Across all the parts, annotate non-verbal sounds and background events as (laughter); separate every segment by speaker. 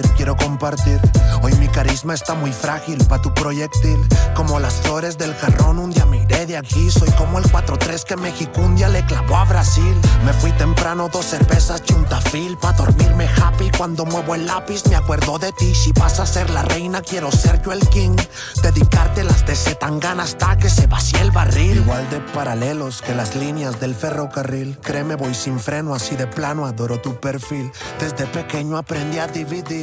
Speaker 1: Quiero compartir. Hoy mi carisma está muy frágil pa' tu proyectil. Como las flores del jarrón, un día miré de aquí. Soy como el 4-3 que México un día le clavó a Brasil. Me fui temprano, dos cervezas y un tafil. Pa' dormirme happy cuando muevo el lápiz, me acuerdo de ti. Si vas a ser la reina, quiero ser yo el king. Dedicarte las de Zetangana hasta que se vacíe el barril. Igual de paralelos que las líneas del ferrocarril. Créeme, voy sin freno, así de plano, adoro tu perfil. Desde pequeño aprendí a dividir.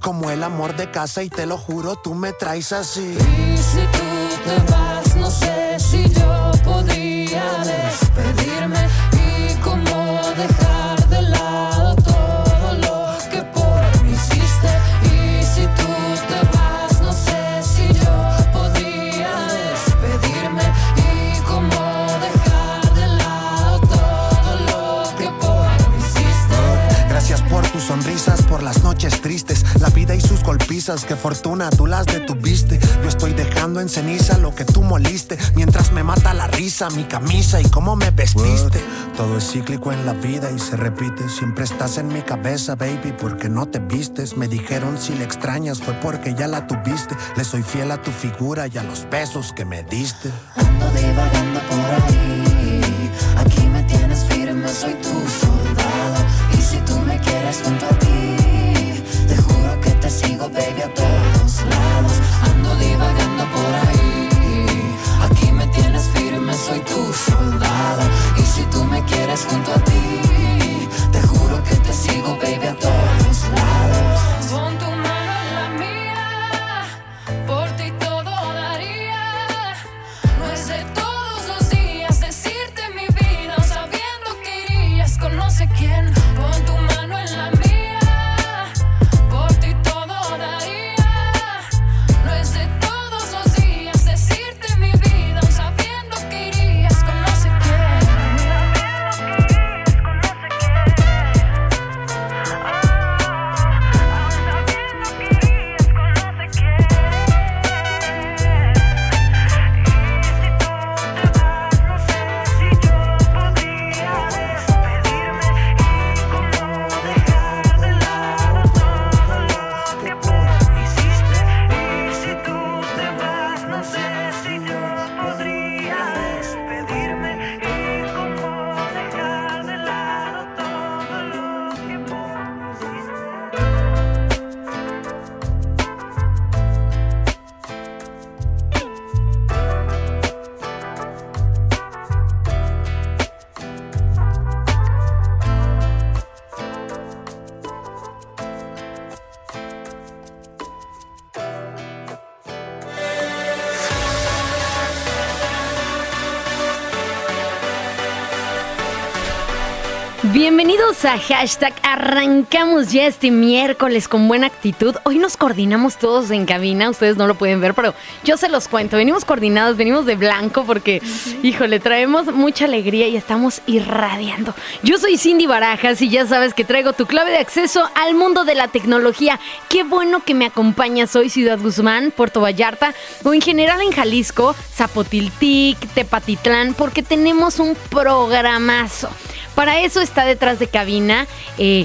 Speaker 1: Como el amor de casa y te lo juro, tú me traes así.
Speaker 2: Y si tú te vas, no sé si yo
Speaker 1: golpizas, que fortuna tú las detuviste. Yo estoy dejando en ceniza lo que tú moliste, mientras me mata la risa, mi camisa y cómo me vestiste. Todo es cíclico en la vida y se repite, siempre estás en mi cabeza, baby, porque no te vistes. Me dijeron si le extrañas fue porque ya la tuviste. Le soy fiel a tu figura y a los besos que me diste.
Speaker 2: Ando divagando por
Speaker 3: Bienvenidos a hashtag. Arrancamos ya este miércoles con buena actitud. Hoy nos coordinamos todos en cabina. Ustedes no lo pueden ver, pero yo se los cuento. Venimos coordinados, venimos de blanco porque, híjole, traemos mucha alegría y estamos irradiando. Yo soy Cindy Barajas y ya sabes que traigo tu clave de acceso al mundo de la tecnología. Qué bueno que me acompañas hoy, Ciudad Guzmán, Puerto Vallarta o en general en Jalisco, Zapotiltic, Tepatitlán, porque tenemos un programazo. Para eso está detrás de cabina. eh,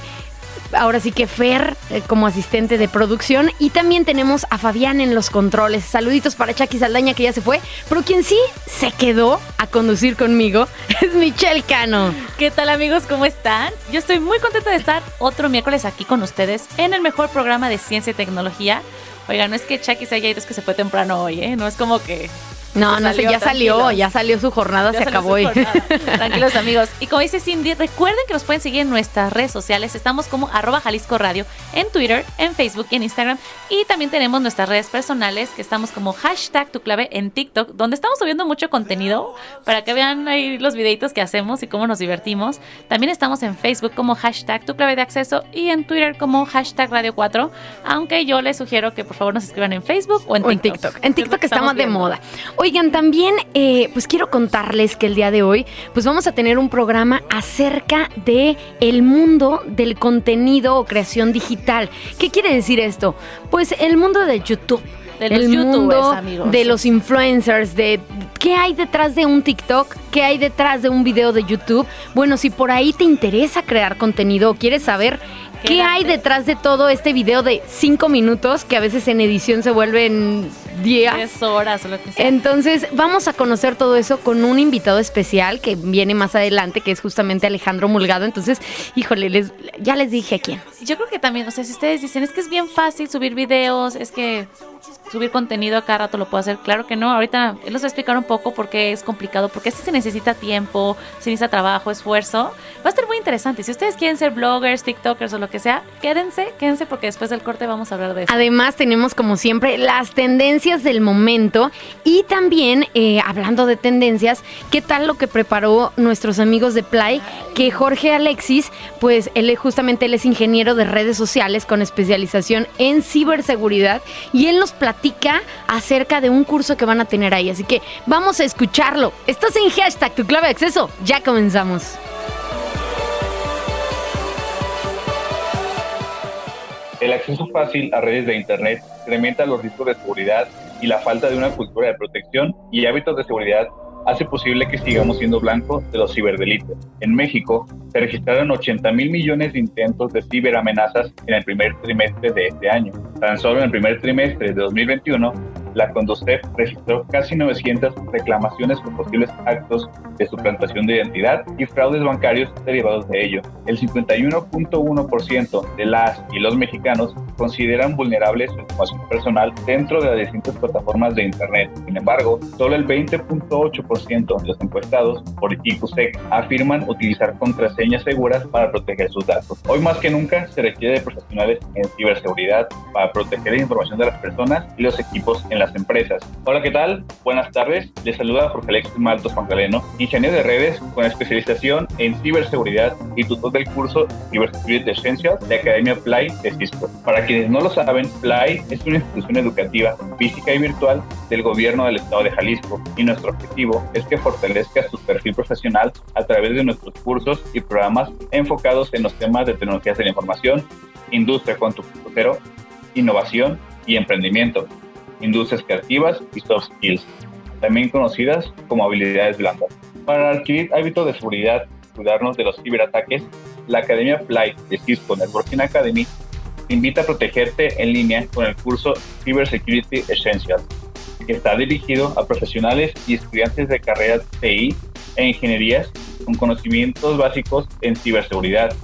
Speaker 3: ahora sí que Fer eh, como asistente de producción y también tenemos a Fabián en los controles. Saluditos para Chucky Saldaña que ya se fue, pero quien sí se quedó a conducir conmigo (laughs) es Michelle Cano.
Speaker 4: ¿Qué tal amigos? ¿Cómo están? Yo estoy muy contenta de estar otro miércoles aquí con ustedes en el mejor programa de ciencia y tecnología. Oiga, no es que Chucky se haya ido, es que se fue temprano hoy, ¿eh? No es como que
Speaker 3: No, no sé, ya salió, ya salió su jornada,
Speaker 4: Ya
Speaker 3: se acabó.
Speaker 4: su
Speaker 3: y-
Speaker 4: jornada. (laughs) Tranquilos amigos. Y como dice Cindy, recuerden que nos pueden seguir en nuestras redes sociales. Estamos como arroba Jalisco Radio en Twitter, en Facebook y en Instagram. Y también tenemos nuestras redes personales que estamos como hashtag tu clave en TikTok, donde estamos subiendo mucho contenido para que vean ahí los videitos que hacemos y cómo nos divertimos. También estamos en Facebook como hashtag tu clave de acceso y en Twitter como hashtag Radio 4. Aunque yo les sugiero que por favor nos escriban en Facebook o en
Speaker 3: O en
Speaker 4: TikTok.
Speaker 3: TikTok. En TikTok
Speaker 4: estamos
Speaker 3: más de moda. Oigan, también, eh, pues quiero contarles que el día de hoy, pues vamos a tener un programa acerca de el mundo del contenido o creación digital. ¿Qué quiere decir esto? Pues el mundo de YouTube.
Speaker 4: De los
Speaker 3: el
Speaker 4: youtubers,
Speaker 3: mundo
Speaker 4: amigos.
Speaker 3: de los influencers, de qué hay detrás de un TikTok, qué hay detrás de un video de YouTube. Bueno, si por ahí te interesa crear contenido o quieres saber qué hay detrás de todo este video de cinco minutos, que a veces en edición se vuelven días.
Speaker 4: 10 horas o lo que sea.
Speaker 3: Entonces, vamos a conocer todo eso con un invitado especial que viene más adelante, que es justamente Alejandro Mulgado. Entonces, híjole, les- ya les dije a quién.
Speaker 4: Yo creo que también, o sea, si ustedes dicen, es que es bien fácil subir videos, es que subir contenido a cada rato lo puedo hacer, claro que no. Ahorita él nos va a explicar un poco por qué es complicado, porque sí se necesita tiempo, se necesita trabajo, esfuerzo. Va a estar muy interesante. Si ustedes quieren ser bloggers, TikTokers o lo que sea, quédense, quédense porque después del corte vamos a hablar de eso.
Speaker 3: Además, tenemos como siempre las tendencias del momento y también, eh, hablando de tendencias, ¿qué tal lo que preparó nuestros amigos de Play? Que Jorge Alexis, pues él justamente él es ingeniero de redes sociales con especialización en ciberseguridad y él nos platica acerca de un curso que van a tener ahí. Así que vamos a escucharlo. Estás en hashtag tu clave de acceso. Ya comenzamos.
Speaker 5: El acceso fácil a redes de Internet incrementa los riesgos de seguridad y la falta de una cultura de protección y hábitos de seguridad hace posible que sigamos siendo blancos de los ciberdelitos. En México se registraron 80 mil millones de intentos de ciberamenazas en el primer trimestre de este año. Tan solo en el primer trimestre de 2021, la Conducef registró casi 900 reclamaciones por posibles actos de suplantación de identidad y fraudes bancarios derivados de ello. El 51.1% de las y los mexicanos consideran vulnerable su información personal dentro de las distintas plataformas de Internet. Sin embargo, solo el 20.8% de los encuestados por IQSEC afirman utilizar contraseñas seguras para proteger sus datos. Hoy más que nunca se requiere de profesionales en ciberseguridad para proteger la información de las personas y los equipos en las empresas. Hola, ¿qué tal? Buenas tardes. Les saluda Jorge Alexis Maltos Magdaleno, ingeniero de redes con especialización en ciberseguridad y tutor del curso Cybersecurity Essentials de Academia Play de Cisco. Para quienes no lo saben, Play es una institución educativa física y virtual del gobierno del estado de Jalisco y nuestro objetivo es que fortalezca su perfil profesional a través de nuestros cursos y programas enfocados en los temas de tecnologías de la información, industria 4.0, innovación y emprendimiento, industrias creativas y soft skills, también conocidas como habilidades blandas. Para adquirir hábitos de seguridad y cuidarnos de los ciberataques, la Academia Fly de Cisco Networking Academy te invita a protegerte en línea con el curso Cybersecurity Essentials, que está dirigido a profesionales y estudiantes de carreras TI e ingenierías con conocimientos básicos en ciberseguridad,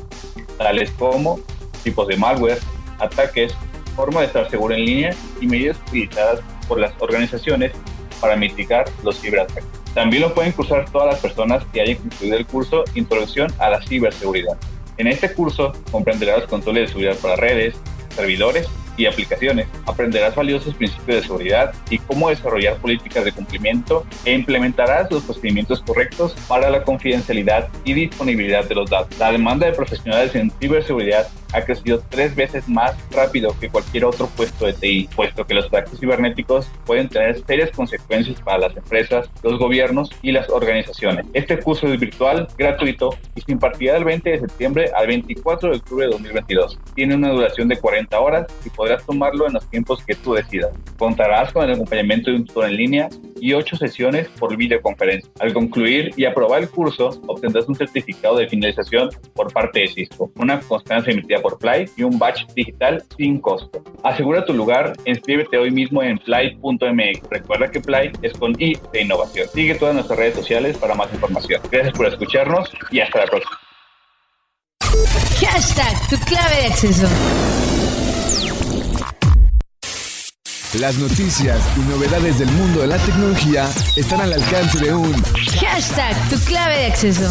Speaker 5: tales como tipos de malware, ataques, forma de estar seguro en línea y medidas utilizadas por las organizaciones para mitigar los ciberataques. También lo pueden cursar todas las personas que hayan concluido el curso Introducción a la Ciberseguridad. En este curso comprenderás los controles de seguridad para redes, servidores y aplicaciones. Aprenderás valiosos principios de seguridad y cómo desarrollar políticas de cumplimiento e implementarás los procedimientos correctos para la confidencialidad y disponibilidad de los datos. La demanda de profesionales en ciberseguridad ha crecido tres veces más rápido que cualquier otro puesto de TI, puesto que los ataques cibernéticos pueden tener serias consecuencias para las empresas, los gobiernos y las organizaciones. Este curso es virtual, gratuito y se impartirá del 20 de septiembre al 24 de octubre de 2022. Tiene una duración de 40 horas y podrás tomarlo en los tiempos que tú decidas. Contarás con el acompañamiento de un tutor en línea y ocho sesiones por videoconferencia. Al concluir y aprobar el curso, obtendrás un certificado de finalización por parte de Cisco, una constancia emitida por Fly y un badge digital sin costo. Asegura tu lugar, inscríbete hoy mismo en fly.mx. Recuerda que Fly es con I de innovación. Sigue todas nuestras redes sociales para más información. Gracias por escucharnos y hasta la próxima.
Speaker 3: Hashtag tu clave de acceso.
Speaker 6: Las noticias y novedades del mundo de la tecnología están al alcance de un
Speaker 3: Hashtag tu clave de acceso.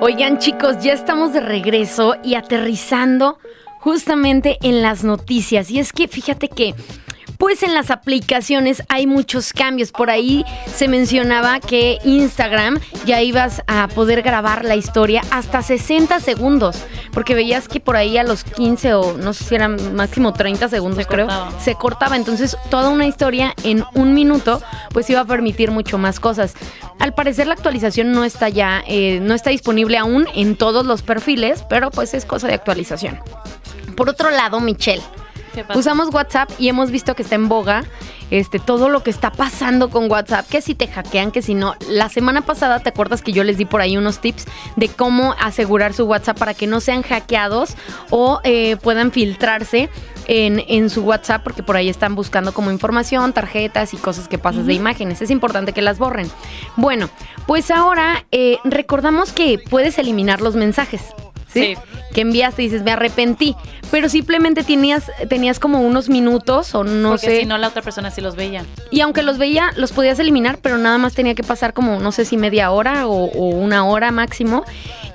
Speaker 3: Oigan chicos, ya estamos de regreso y aterrizando justamente en las noticias. Y es que fíjate que pues en las aplicaciones hay muchos cambios. Por ahí se mencionaba que Instagram ya ibas a poder grabar la historia hasta 60 segundos, porque veías que por ahí a los 15 o no sé si eran máximo 30 segundos
Speaker 4: Se
Speaker 3: creo,
Speaker 4: cortaba.
Speaker 3: se cortaba. Entonces toda una historia en un minuto pues iba a permitir mucho más cosas. Al parecer la actualización no está ya, eh, no está disponible aún en todos los perfiles, pero pues es cosa de actualización. Por otro lado, Michelle, Usamos WhatsApp y hemos visto que está en boga este, todo lo que está pasando con WhatsApp, que si te hackean, que si no. La semana pasada, ¿te acuerdas que yo les di por ahí unos tips de cómo asegurar su WhatsApp para que no sean hackeados o eh, puedan filtrarse en, en su WhatsApp? Porque por ahí están buscando como información, tarjetas y cosas que pasas de imágenes. Es importante que las borren. Bueno, pues ahora eh, recordamos que puedes eliminar los mensajes. ¿Sí?
Speaker 4: Sí.
Speaker 3: Que enviaste y dices, me arrepentí. Pero simplemente tenías, tenías como unos minutos o no
Speaker 4: Porque
Speaker 3: sé.
Speaker 4: si no, la otra persona sí los veía.
Speaker 3: Y aunque los veía, los podías eliminar, pero nada más tenía que pasar como, no sé si media hora o, o una hora máximo.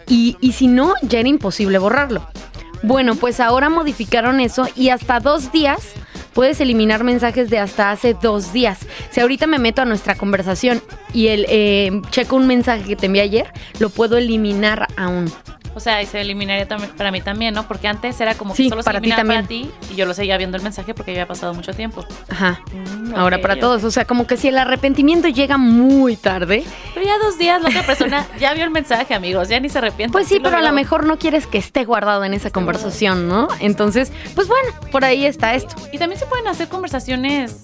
Speaker 3: Y, y si no, ya era imposible borrarlo. Bueno, pues ahora modificaron eso y hasta dos días puedes eliminar mensajes de hasta hace dos días. Si ahorita me meto a nuestra conversación y el eh, checo un mensaje que te envié ayer, lo puedo eliminar aún.
Speaker 4: O sea, y se eliminaría también para mí también, ¿no? Porque antes era como
Speaker 3: Sí,
Speaker 4: que solo se
Speaker 3: para ti
Speaker 4: eliminaba para
Speaker 3: también.
Speaker 4: ti y yo lo seguía viendo el mensaje porque había pasado mucho tiempo.
Speaker 3: Ajá.
Speaker 4: Mm,
Speaker 3: Ahora para todos. O sea, como que si el arrepentimiento llega muy tarde,
Speaker 4: Pero ya dos días la otra persona (laughs) ya vio el mensaje, amigos, ya ni se arrepiente.
Speaker 3: Pues sí, pero a lo mejor no quieres que esté guardado en esa conversación, ¿no? Entonces, pues bueno, por ahí está esto.
Speaker 4: Y también se pueden hacer conversaciones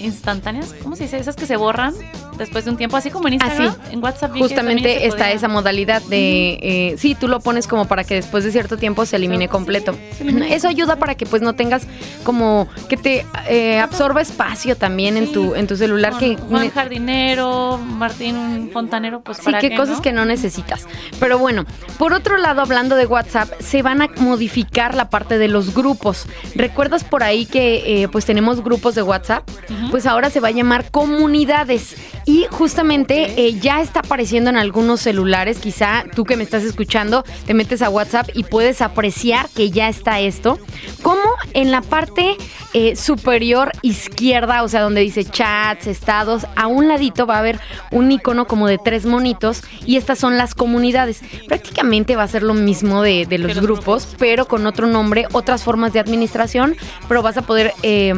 Speaker 4: instantáneas, ¿cómo se dice? Esas que se borran después de un tiempo, así como en Instagram,
Speaker 3: Así.
Speaker 4: en WhatsApp.
Speaker 3: Justamente está
Speaker 4: podía.
Speaker 3: esa modalidad de, eh, sí, tú lo pones como para que después de cierto tiempo se elimine
Speaker 4: Sí,
Speaker 3: completo.
Speaker 4: se
Speaker 3: Eso ayuda para que pues no tengas como que te eh, absorba espacio también en tu en tu celular
Speaker 4: Con
Speaker 3: que
Speaker 4: Juan Jardinero, Martín Fontanero, pues
Speaker 3: Sí,
Speaker 4: para
Speaker 3: que
Speaker 4: qué,
Speaker 3: cosas
Speaker 4: ¿no?
Speaker 3: que no necesitas. Pero bueno, por otro lado, hablando de WhatsApp, se van a modificar la parte de los grupos. ¿Recuerdas por ahí que eh, pues tenemos grupos de WhatsApp? Pues ahora se va a llamar comunidades. Y justamente eh, ya está apareciendo en algunos celulares. Quizá tú que me estás escuchando, te metes a WhatsApp y puedes apreciar que ya está esto. Como en la parte eh, superior izquierda, o sea, donde dice chats, estados, a un ladito va a haber un icono como de tres monitos y estas son las comunidades. Prácticamente va a ser lo mismo de, de los
Speaker 4: los
Speaker 3: grupos, pero con otro nombre, otras formas de administración, pero vas a poder... eh,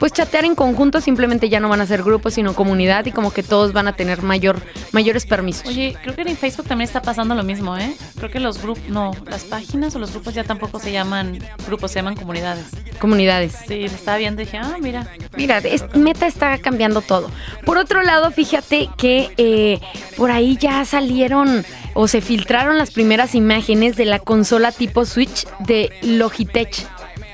Speaker 3: pues chatear en conjunto simplemente ya no van a ser grupos sino comunidad y como que todos van a tener mayor mayores permisos.
Speaker 4: Oye, creo que en Facebook también está pasando lo mismo, ¿eh? Creo que los grupos, no, las páginas o los grupos ya tampoco se llaman grupos, se llaman comunidades.
Speaker 3: comunidades.
Speaker 4: Sí, lo estaba viendo y dije, ah, mira.
Speaker 3: Mira, es- Meta está cambiando todo. Por otro lado, fíjate que eh, por ahí ya salieron o se filtraron las primeras imágenes de la consola tipo Switch de Logitech.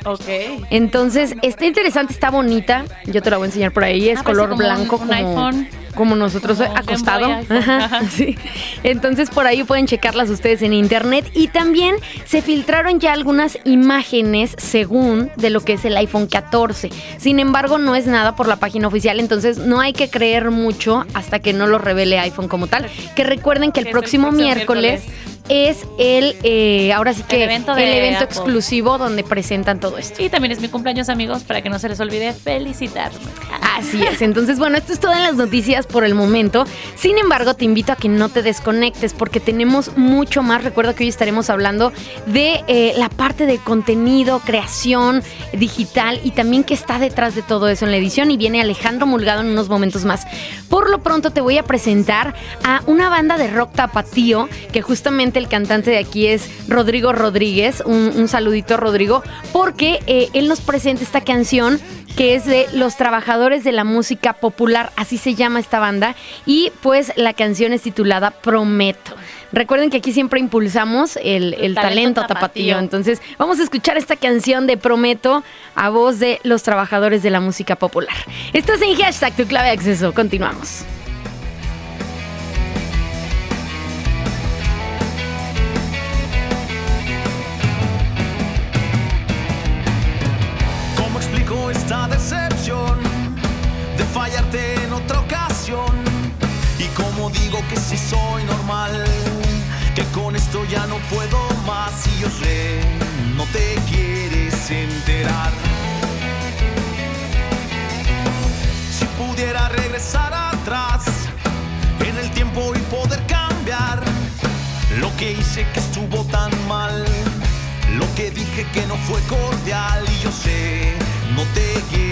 Speaker 4: Ok.
Speaker 3: Entonces, está interesante, está bonita. Yo te la voy a enseñar por ahí. Es
Speaker 4: Ah, parece
Speaker 3: color
Speaker 4: como
Speaker 3: blanco
Speaker 4: un
Speaker 3: como,
Speaker 4: iPhone.
Speaker 3: como nosotros
Speaker 4: Como
Speaker 3: acostado. Ajá, sí. Entonces, por ahí pueden checarlas ustedes en internet. Y también se filtraron ya algunas imágenes según de lo que es el iPhone 14. Sin embargo, no es nada por la página oficial. Entonces, no hay que creer mucho hasta que no lo revele iPhone como tal. Que recuerden que el próximo miércoles. Es el, eh, ahora sí que,
Speaker 4: El evento
Speaker 3: exclusivo donde presentan todo esto.
Speaker 4: Y también es mi cumpleaños, amigos, para que no se les olvide felicitarme.
Speaker 3: Así es, entonces bueno, esto es todo en las noticias por el momento. Sin embargo, te invito a que no te desconectes porque tenemos mucho más. Recuerda que hoy estaremos hablando de eh, la parte de contenido, creación digital y también qué está detrás de todo eso en la edición. Y viene Alejandro Mulgado en unos momentos más. Por lo pronto te voy a presentar a una banda de rock tapatío que justamente el cantante de aquí es Rodrigo Rodríguez. Un, un saludito, Rodrigo, porque eh, él nos presenta esta canción que es de Los Trabajadores de la Música Popular, así se llama esta banda, y pues la canción es titulada Prometo. Recuerden que aquí siempre impulsamos el, el talento,
Speaker 4: talento
Speaker 3: tapatío.
Speaker 4: tapatío.
Speaker 3: entonces vamos a escuchar esta canción de Prometo a voz de Los Trabajadores de la Música Popular. Estás en hashtag tu clave de acceso, continuamos. decepción de fallarte en otra ocasión.
Speaker 7: Y como digo que si sí soy normal, que con esto ya no puedo más y yo sé, no te quieres enterar. Si pudiera regresar atrás en el tiempo y poder cambiar lo que hice que estuvo tan mal, lo que dije que no fue cordial y yo sé no te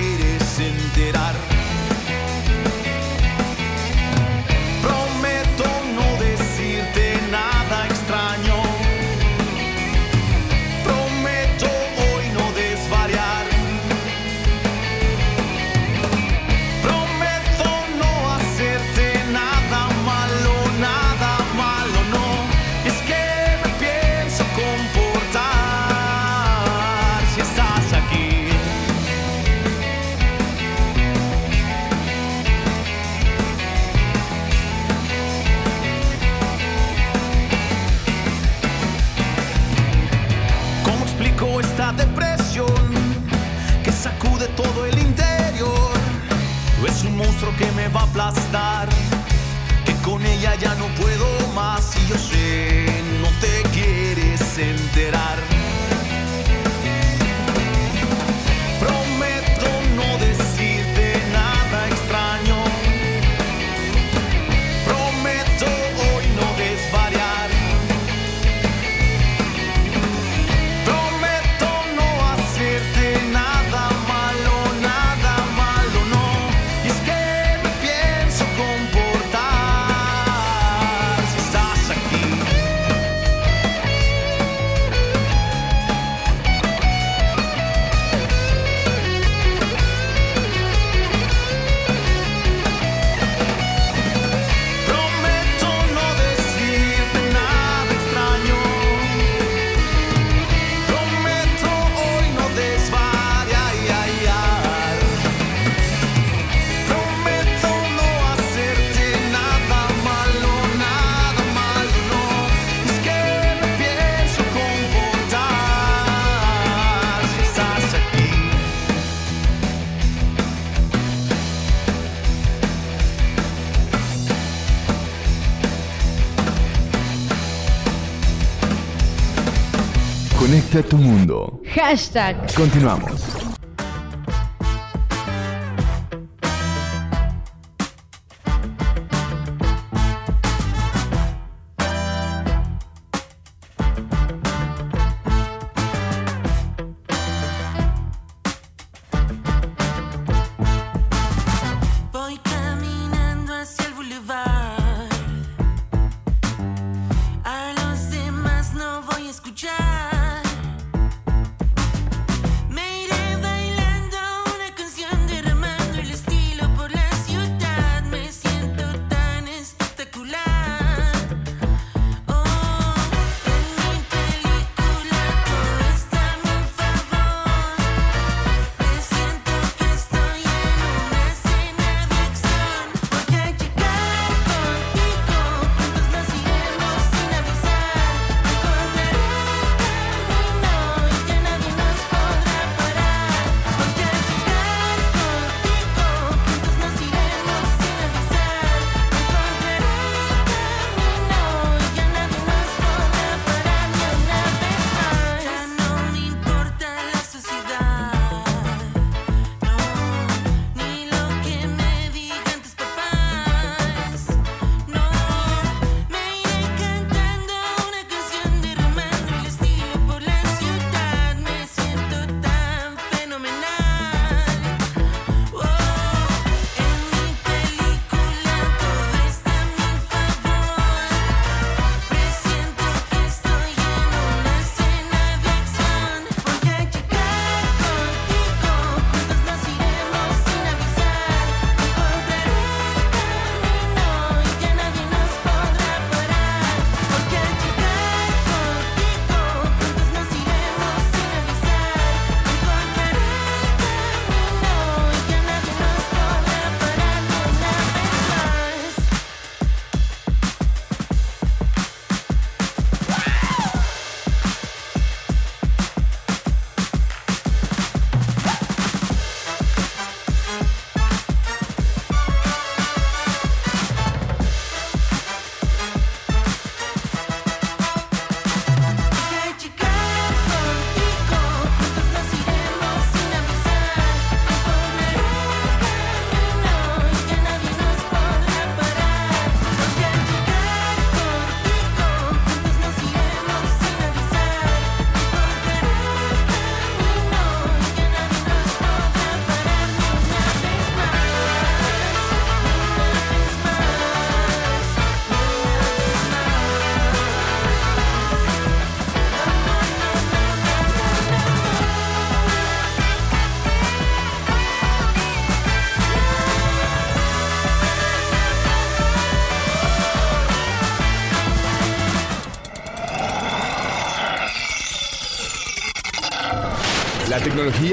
Speaker 3: Hashtag.
Speaker 6: Continuamos.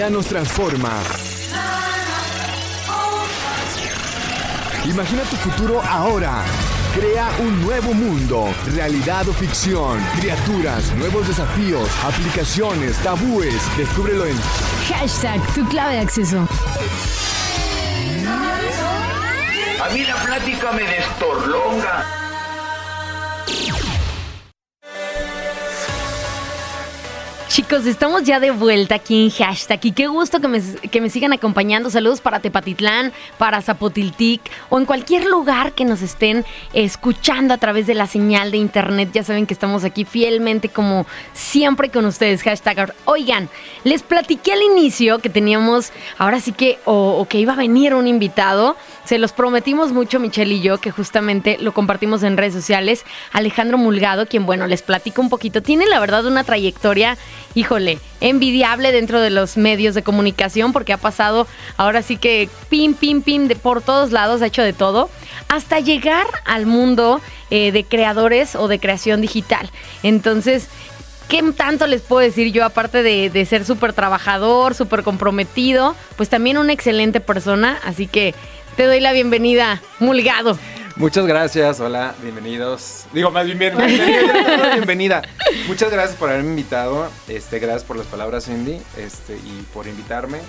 Speaker 6: Nos transforma. Imagina tu futuro ahora. Crea un nuevo mundo, realidad o ficción, criaturas, nuevos desafíos, aplicaciones, tabúes. Descúbrelo en
Speaker 8: Hashtag tu clave de acceso.
Speaker 9: A mí la plática me destorlonga.
Speaker 3: Chicos, estamos ya de vuelta aquí en hashtag y qué gusto que me, que me sigan acompañando. Saludos para Tepatitlán, para Zapotiltic o en cualquier lugar que nos estén escuchando a través de la señal de internet. Ya saben que estamos aquí fielmente como siempre con ustedes. Hashtag. Oigan, les platiqué al inicio que teníamos, ahora sí que, o, o que iba a venir un invitado. Se los prometimos mucho, Michelle y yo, que justamente lo compartimos en redes sociales. Alejandro Mulgado, quien, bueno, les platico un poquito, tiene la verdad una trayectoria, híjole, envidiable dentro de los medios de comunicación, porque ha pasado ahora sí que pim, pim, pim, de por todos lados, ha hecho de todo, hasta llegar al mundo eh, de creadores o de creación digital. Entonces, ¿Qué tanto les puedo decir yo, aparte de, de ser súper trabajador, súper comprometido? Pues también una excelente persona, así que te doy la bienvenida, Mulgado.
Speaker 10: Muchas gracias, hola, bienvenidos. Digo, más bien bienvenida. bienvenida. Muchas gracias por haberme invitado. Este, gracias por las palabras, Cindy, este, y por invitarme.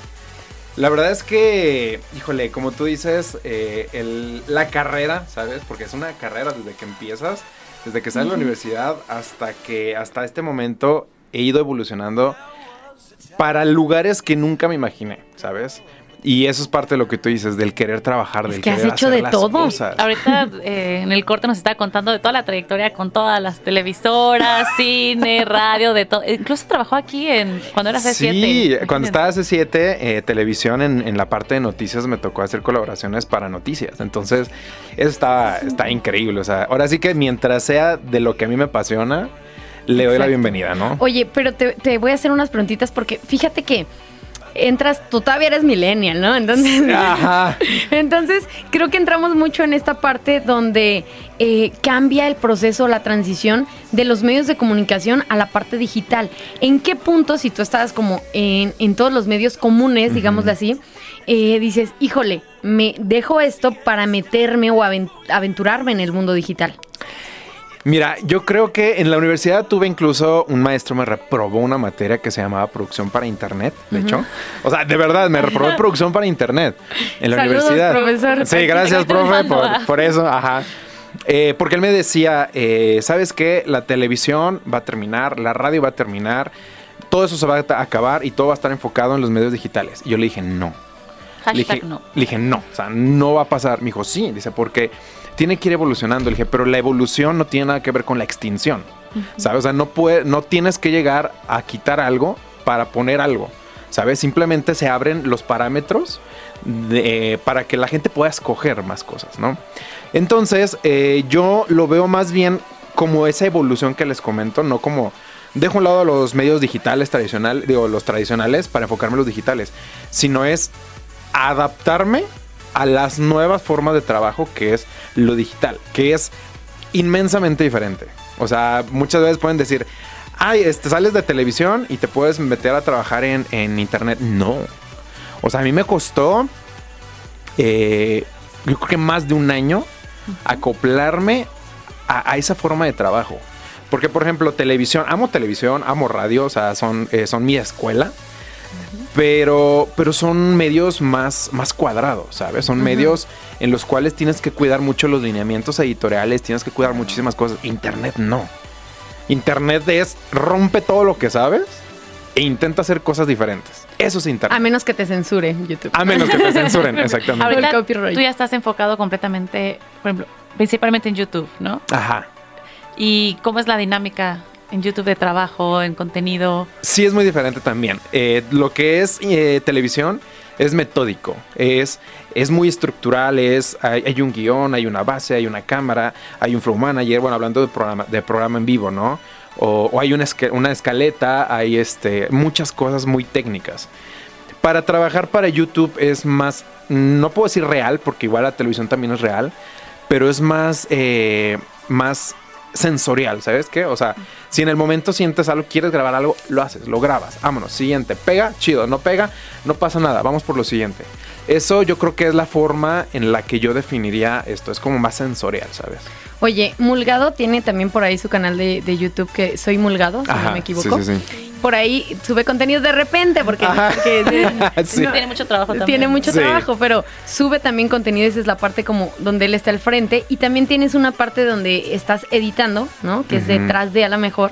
Speaker 10: La verdad es que, híjole, como tú dices, eh, el- la carrera, ¿sabes? Porque es una carrera desde que empiezas, desde que sales de la
Speaker 11: Ujú.
Speaker 10: universidad hasta que hasta este momento he ido evolucionando para lugares que nunca me imaginé, ¿sabes? Y eso es parte de lo que tú dices, del querer trabajar, del
Speaker 4: que has hecho
Speaker 10: hacer
Speaker 4: de
Speaker 10: las
Speaker 4: todo.
Speaker 10: cosas.
Speaker 4: Ahorita (laughs) eh, en el corte nos está contando de toda la trayectoria con todas las televisoras, (laughs) cine, radio, de todo. Incluso trabajó aquí en cuando era C7.
Speaker 10: Sí, cuando estaba hace 7 televisión en, en la parte de noticias me tocó hacer colaboraciones para noticias. Entonces, eso está, está increíble. O sea, ahora sí que mientras sea de lo que a mí me apasiona, le doy la bienvenida, ¿no?
Speaker 3: Oye, pero te, te voy a hacer unas preguntitas porque fíjate que entras, tú todavía eres millennial, ¿no? Entonces,
Speaker 10: Ajá. (laughs)
Speaker 3: entonces creo que entramos mucho en esta parte donde eh, cambia el proceso, la transición de los medios de comunicación a la parte digital. ¿En qué punto, si tú estabas como en, en todos los medios comunes, digámosle así, eh, dices, híjole, me dejo esto para meterme o aven- aventurarme en el mundo digital?
Speaker 10: Mira, yo creo que en la universidad tuve incluso un maestro me reprobó una materia que se llamaba producción para internet, de hecho. O sea, de verdad, me reprobó producción para internet en la
Speaker 3: Saludos,
Speaker 10: universidad.
Speaker 3: profesor.
Speaker 10: Sí, gracias, profe, por, por eso, ajá. Eh, porque él me decía, eh, ¿sabes qué? La televisión va a terminar, la radio va a terminar, todo eso se va a acabar y todo va a estar enfocado en los medios digitales. Y yo le dije, no. Le dije,
Speaker 4: no.
Speaker 10: le dije, no, o sea, no va a pasar. Me dijo, sí, dice, porque tiene que ir evolucionando. Le dije, pero la evolución no tiene nada que ver con la extinción. ¿Sabes? O sea, no, puede, no tienes que llegar a quitar algo para poner algo. ¿Sabes? Simplemente se abren los parámetros de- para que la gente pueda escoger más cosas, ¿no? Entonces, eh, yo lo veo más bien como esa evolución que les comento, no como dejo a un lado los medios digitales tradicionales, digo, los tradicionales para enfocarme en los digitales, sino es adaptarme a las nuevas formas de trabajo que es lo digital, que es inmensamente diferente. O sea, muchas veces pueden decir, ay, este, sales de televisión y te puedes meter a trabajar en, en internet. No. O sea, a mí me costó, eh, yo creo que más de un año acoplarme a, a esa forma de trabajo. Porque, por ejemplo, televisión, amo televisión, amo radio, o sea, son, eh, son mi escuela. Pero, pero son medios más, más cuadrados, ¿sabes? Son medios en los cuales tienes que cuidar mucho los lineamientos editoriales, tienes que cuidar muchísimas cosas. Internet no. Internet es rompe todo lo que sabes e intenta hacer cosas diferentes. Eso es Internet.
Speaker 3: A menos que te censuren YouTube.
Speaker 10: A menos que te censuren, (laughs) exactamente.
Speaker 4: Ahorita tú ya estás enfocado completamente, por ejemplo, principalmente en YouTube, ¿no?
Speaker 10: Ajá.
Speaker 4: ¿Y cómo es la dinámica en YouTube de trabajo, en contenido?
Speaker 10: Sí es muy diferente también. Eh, lo que es eh, televisión es metódico, es, es muy estructural, es, hay, un guion, hay una base, hay una cámara, hay un flow manager, bueno, hablando de programa, de programa en vivo, ¿no? O, o hay una, una escaleta, hay este, muchas cosas muy técnicas. Para trabajar para YouTube es más, no puedo decir real, porque igual la televisión también es real, pero es más, eh, más sensorial, ¿sabes qué? O sea, si en el momento sientes algo, quieres grabar algo, lo haces, lo grabas. Vámonos, siguiente. Pega, chido, no pega, no pasa nada, vamos por lo siguiente. Eso yo creo que es la forma en la que yo definiría esto, es como más sensorial, ¿sabes?
Speaker 3: Oye, Mulgado tiene también por ahí su canal de, de YouTube que soy Mulgado, si
Speaker 10: Ajá,
Speaker 3: no me equivoco.
Speaker 10: sí, sí, sí.
Speaker 3: Por ahí sube contenido de repente porque,
Speaker 10: Ajá. (laughs)
Speaker 3: porque- (laughs)
Speaker 10: Sí.
Speaker 4: Tiene mucho trabajo también.
Speaker 3: tiene mucho
Speaker 10: Sí.
Speaker 3: trabajo, pero sube también contenido, esa es la parte como donde él está al frente y también tienes una parte donde estás editando, ¿no? Que es detrás de a lo mejor.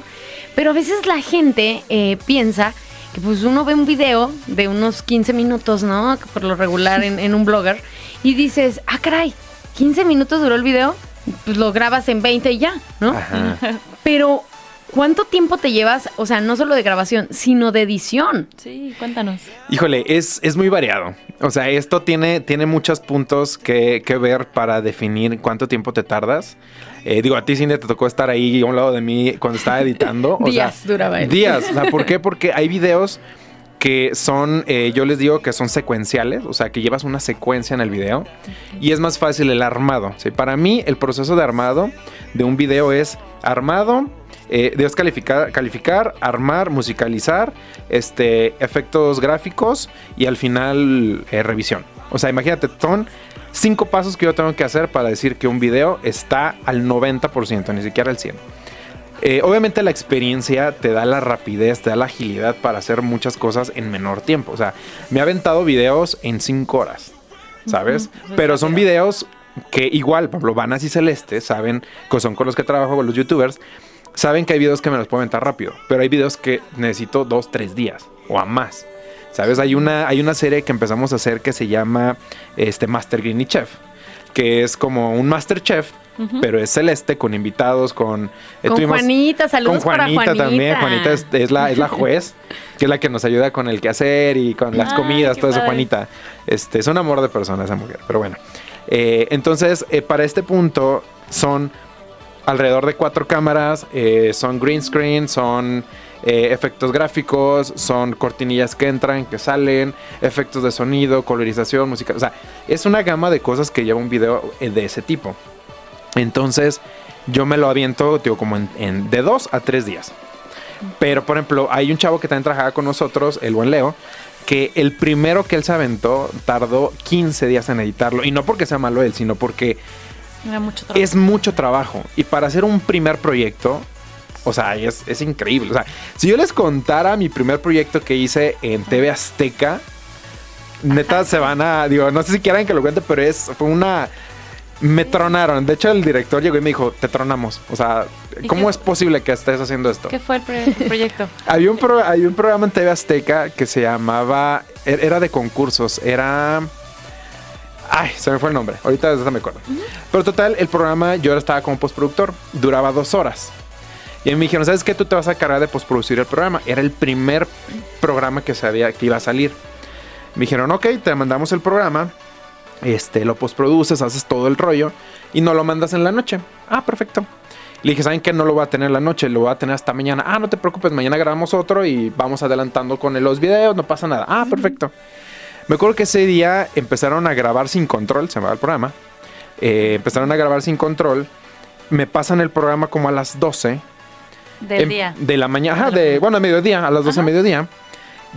Speaker 3: Pero a veces la gente eh, piensa que pues uno ve un video de unos 15 minutos, ¿no? Por lo regular en, en un blogger y dices, ah, caray, 15 minutos duró el video, pues lo grabas en 20 y ya, ¿no?
Speaker 10: Ajá. (laughs)
Speaker 3: Pero, ¿cuánto tiempo te llevas, o sea, no solo de grabación, sino de edición?
Speaker 4: Sí, cuéntanos.
Speaker 10: Híjole, es, es muy variado. O sea, esto tiene, tiene muchos puntos que, que ver para definir cuánto tiempo te tardas. Eh, digo, a ti, Cindy, te tocó estar ahí a un lado de mí cuando estaba editando. (laughs) O
Speaker 3: Días
Speaker 10: sea,
Speaker 3: duraba él.
Speaker 10: Días. O sea, ¿por qué? Porque hay videos que son, eh, yo les digo que son secuenciales, o sea, que llevas una secuencia en el video y es más fácil el armado. ¿sí? Para mí, el proceso de armado de un video es armado, eh, debes calificar, calificar, armar, musicalizar, este, efectos gráficos y al final eh, revisión. O sea, imagínate, son cinco pasos que yo tengo que hacer para decir que un video está al 90%, ni siquiera al 100%. Eh, obviamente la experiencia te da la rapidez, te da la agilidad para hacer muchas cosas en menor tiempo. O sea, me ha aventado videos en 5 horas, ¿sabes? Pero son videos que igual, ejemplo, Vanas y Celeste saben, que son con los que trabajo con los youtubers, saben que hay videos que me los puedo aventar rápido, pero hay videos que necesito 2, 3 días o a más. ¿Sabes? Hay una, hay una serie que empezamos a hacer que se llama este, Master Green y Chef, que es como un Master Chef, Pero es celeste, con invitados, con... eh,
Speaker 3: Con
Speaker 10: tuvimos-
Speaker 3: Juanita, saludos
Speaker 10: con Juanita,
Speaker 3: para Juanita.
Speaker 10: también. Juanita es, es la, es la juez, que es la que nos ayuda con el quehacer y con las
Speaker 4: Ay,
Speaker 10: comidas, todo eso. Juanita. Este, es un amor de persona esa mujer, pero bueno. Eh, entonces, eh, para este punto son alrededor de cuatro cámaras, eh, son green screen, son eh, efectos gráficos, son cortinillas que entran, que salen, efectos de sonido, colorización, música. O sea, es una gama de cosas que lleva un video eh, de ese tipo. Entonces, yo me lo aviento, digo, como en, en- de dos a tres días. Pero, por ejemplo, hay un chavo que también trabajaba con nosotros, el buen Leo, que el primero que él se aventó tardó 15 días en editarlo. Y no porque sea malo él, sino porque
Speaker 4: Era mucho
Speaker 10: es mucho trabajo. Y para hacer un primer proyecto, o sea, es, es increíble. O sea, si yo les contara mi primer proyecto que hice en TV Azteca, neta se van a. Digo, no sé si quieran que lo cuente, pero es. Fue una. Me tronaron. De hecho, el director llegó y me dijo: Te tronamos. O sea,
Speaker 4: ¿Y
Speaker 10: ¿cómo es posible que estés haciendo esto?
Speaker 4: ¿Qué fue el, el proyecto? (laughs)
Speaker 10: Había un, pro- había un programa en TV Azteca que se llamaba. er- Era de concursos. Era. Ay, se me fue el nombre. Ahorita me acuerdo. Pero total, el programa yo estaba como postproductor. Duraba dos horas. Y me dijeron, ¿sabes qué? Tú te vas a cargar de postproducir el programa. Era el primer programa que sabía que iba a salir. Me dijeron, ok, te mandamos el programa. Este, lo postproduces, haces todo el rollo. Y no lo mandas en la noche. Ah, perfecto. Le dije, ¿saben qué? No lo voy a tener en la noche, lo voy a tener hasta mañana. Ah, no te preocupes, mañana grabamos otro y vamos adelantando con los videos, no pasa nada. Ah, perfecto. Me acuerdo que ese día empezaron a grabar sin control, se llamaba el programa. Eh, empezaron a grabar sin control. Me pasan el programa como a las 12
Speaker 4: Del
Speaker 10: em-
Speaker 4: día.
Speaker 10: De la mañana, ajá, de, bueno, a mediodía, a las 12 de mediodía.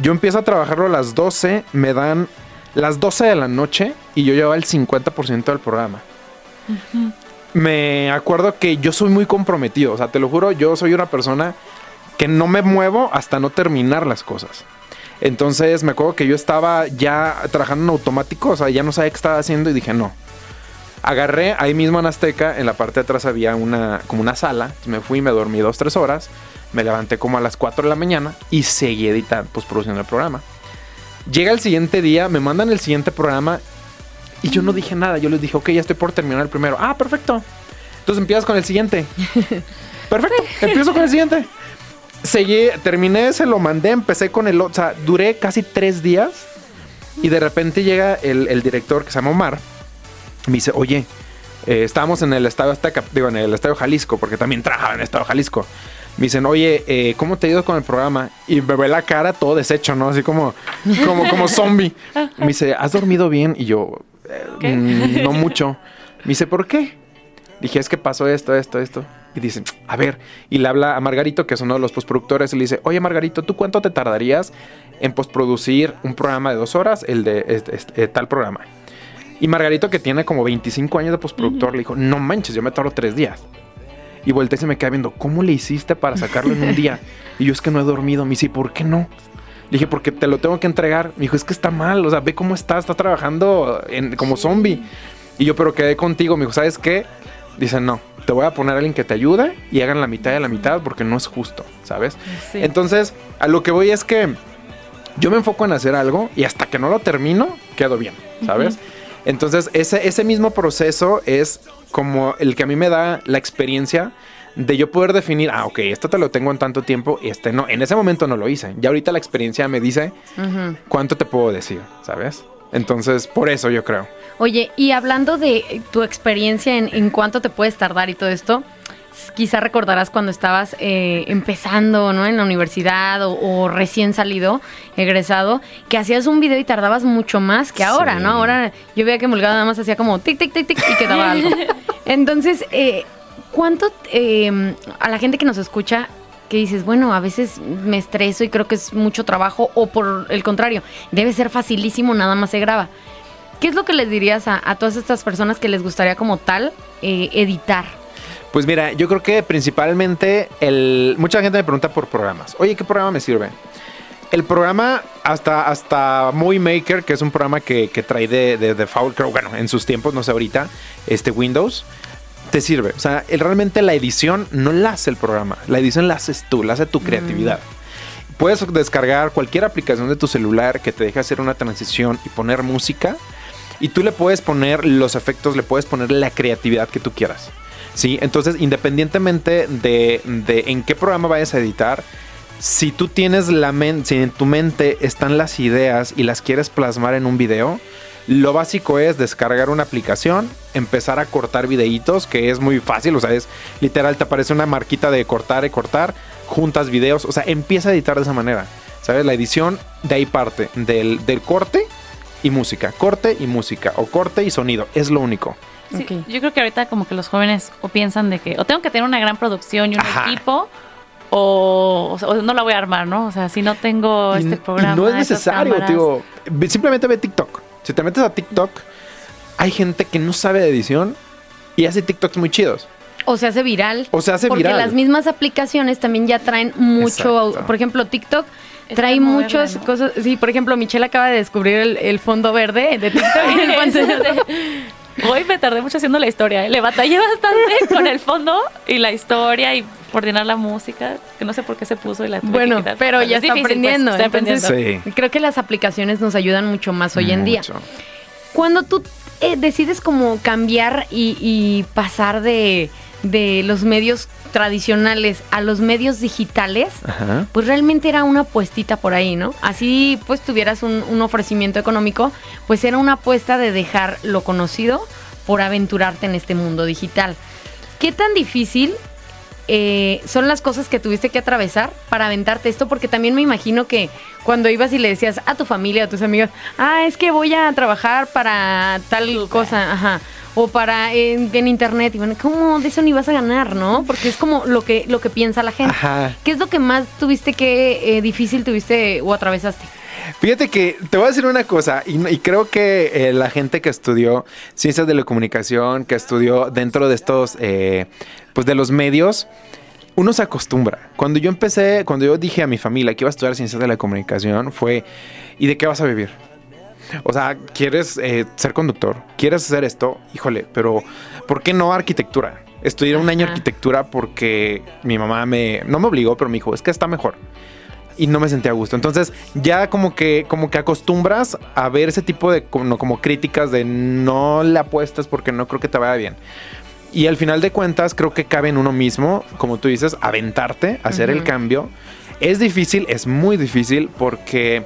Speaker 10: Yo empiezo a trabajarlo a las 12, me dan las 12 de la noche y yo llevaba el 50% del programa. Me acuerdo que yo soy muy comprometido, o sea, te lo juro, yo soy una persona que no me muevo hasta no terminar las cosas. Entonces me acuerdo que yo estaba ya trabajando en automático, o sea, ya no sabía qué estaba haciendo y dije, no. Agarré ahí mismo en Azteca, en la parte de atrás había una, como una sala, me fui, me dormí dos, tres horas, me levanté como a las 4 de la mañana y seguí editando, pues produciendo el programa. Llega el siguiente día, me mandan el siguiente programa y yo no dije nada, yo les dije, ok, ya estoy por terminar el primero. Ah, perfecto. Entonces empiezas con el siguiente. (laughs) Perfecto, empiezo con el siguiente. Seguí, terminé, se lo mandé, empecé con el otro. O sea, duré casi tres días. Y de repente llega el, el director que se llama Omar. Me dice, oye, eh, estábamos en el Estadio Azteca, digo, en el Estadio Jalisco, porque también trabajaba en el Estadio Jalisco. Me dicen, oye, eh, ¿cómo te ha ido con el programa? Y me ve la cara todo deshecho, ¿no? Así como, como, como zombie. Me dice, ¿has dormido bien? Y yo, eh. "Mm, no mucho. Me dice, ¿por qué? Dije, es que pasó esto, esto, esto. Y dicen, a ver, y le habla a Margarito, que es uno de los postproductores, y le dice, oye Margarito, ¿tú cuánto te tardarías en postproducir un programa de dos horas, el de este- este, eh, tal programa? Y Margarito, que tiene como 25 años de postproductor, le dijo, no manches, yo me tardo tres días. Y volteé y se me queda viendo, ¿cómo le hiciste para sacarlo en un día? (laughs) Y yo es que no he dormido. Me dice, ¿por qué no? Le dije, porque te lo tengo que entregar. Me dijo, es que está mal, o sea, ve cómo está, está trabajando en- como zombie. Y yo, pero quedé contigo. Me dijo, ¿sabes qué? Dice, no, te voy a poner a alguien que te ayude y hagan la mitad de la mitad porque no es justo, ¿sabes?
Speaker 4: Sí.
Speaker 10: Entonces, a lo que voy es que yo me enfoco en hacer algo y hasta que no lo termino, quedo bien, ¿sabes? Entonces, ese, ese mismo proceso es como el que a mí me da la experiencia de yo poder definir, ah, ok, esto te lo tengo en tanto tiempo y este no. En ese momento no lo hice. Ya ahorita la experiencia me dice cuánto te puedo decir, ¿sabes? Entonces, por eso yo creo.
Speaker 3: Oye, y hablando de tu experiencia en, en cuánto te puedes tardar y todo esto, quizá recordarás cuando estabas eh, empezando, ¿no? En la universidad o, o recién salido, egresado, que hacías un video y tardabas mucho más que ahora,
Speaker 10: Sí.
Speaker 3: ¿no? Ahora yo veía que Mulgado nada más hacía como tic, tic, tic, tic y quedaba (laughs) algo. Entonces, eh, ¿cuánto eh, a la gente que nos escucha que dices, bueno, a veces me estreso y creo que es mucho trabajo o por el contrario, debe ser facilísimo, nada más se graba? ¿Qué es lo que les dirías a, a todas estas personas que les gustaría como tal eh, editar?
Speaker 10: Pues mira, yo creo que principalmente el, mucha gente me pregunta por programas. Oye, ¿qué programa me sirve? El programa hasta, hasta Movie Maker, que es un programa que, que trae de, de default, creo, bueno, en sus tiempos, no sé ahorita, este Windows, te sirve. O sea, el- realmente la edición no la hace el programa, la edición la haces tú, la hace tu creatividad. Puedes descargar cualquier aplicación de tu celular que te deje hacer una transición y poner música. Y tú le puedes poner los efectos, le puedes poner la creatividad que tú quieras. ¿Sí? Entonces, independientemente de, de en qué programa vayas a editar, si tú tienes la mente, si en tu mente están las ideas y las quieres plasmar en un video, lo básico es descargar una aplicación, empezar a cortar videitos, que es muy fácil, o sea, es literal, te aparece una marquita de cortar y cortar, juntas videos, o sea, empieza a editar de esa manera, ¿sabes? La edición de ahí parte, del, del corte y música, corte y música, o corte y sonido, es lo único.
Speaker 4: Sí, Yo creo que ahorita como que los jóvenes o piensan de que o tengo que tener una gran producción y un
Speaker 10: Ajá.
Speaker 4: equipo o, o sea, o no la voy a armar, ¿no? O sea, si no tengo
Speaker 10: Y-
Speaker 4: este
Speaker 10: y
Speaker 4: programa.
Speaker 10: no es necesario, digo, simplemente ve TikTok. Si te metes a TikTok, hay gente que no sabe de edición y hace TikToks muy chidos.
Speaker 3: O se hace viral.
Speaker 10: O se hace
Speaker 3: porque
Speaker 10: viral.
Speaker 3: las mismas aplicaciones también ya traen mucho,
Speaker 10: Exacto.
Speaker 3: por ejemplo, TikTok trae muchas
Speaker 4: ¿no?
Speaker 3: cosas. Sí, por ejemplo, Michelle acaba de descubrir el, el fondo verde de TikTok. en el pantalla.
Speaker 4: Hoy me tardé mucho haciendo la historia. ¿eh? Le batallé bastante (laughs) con el fondo y la historia y coordinar la música, que no sé por qué se puso y la tuve que
Speaker 3: bueno, pero ya
Speaker 4: Es
Speaker 3: está
Speaker 4: difícil, pues,
Speaker 3: aprendiendo.
Speaker 4: estoy
Speaker 3: entonces,
Speaker 4: aprendiendo.
Speaker 10: Sí.
Speaker 3: creo que las aplicaciones nos ayudan mucho más hoy en día.
Speaker 10: Mucho.
Speaker 3: Cuando tú eh, decides como cambiar y, y pasar de, de los medios tradicionales a los medios digitales,
Speaker 10: Ajá.
Speaker 3: pues realmente era una apuestita por ahí, ¿no? Así pues tuvieras un, un ofrecimiento económico, pues era una apuesta de dejar lo conocido por aventurarte en este mundo digital. ¿Qué tan difícil eh, son las cosas que tuviste que atravesar para aventarte esto? Porque también me imagino que cuando ibas y le decías a tu familia, a tus amigas, ah, es que voy a trabajar para tal cosa, ajá, o para en, en internet, y bueno, ¿cómo de eso ni vas a ganar, no? Porque es como lo que, lo que piensa la gente.
Speaker 10: Ajá.
Speaker 3: ¿Qué es lo que más tuviste que eh, difícil tuviste o atravesaste?
Speaker 10: Fíjate que te voy a decir una cosa, y, y creo que eh, la gente que estudió ciencias de la comunicación, que estudió dentro de estos, eh, pues de los medios, uno se acostumbra. Cuando yo empecé, cuando yo dije a mi familia que iba a estudiar ciencias de la comunicación, fue, ¿y de qué vas a vivir? O sea, ¿quieres eh, ser conductor? ¿Quieres hacer esto? Híjole, pero ¿por qué no arquitectura? Estudié un año
Speaker 3: Ajá.
Speaker 10: arquitectura porque mi mamá me, no me obligó, pero me dijo, es que está mejor y no me sentía a gusto. Entonces, ya como que, como que acostumbras a ver ese tipo de como, como críticas de no le apuestas porque no creo que te vaya bien. Y al final de cuentas, creo que cabe en uno mismo, como tú dices, aventarte, hacer el cambio. Es difícil, es muy difícil porque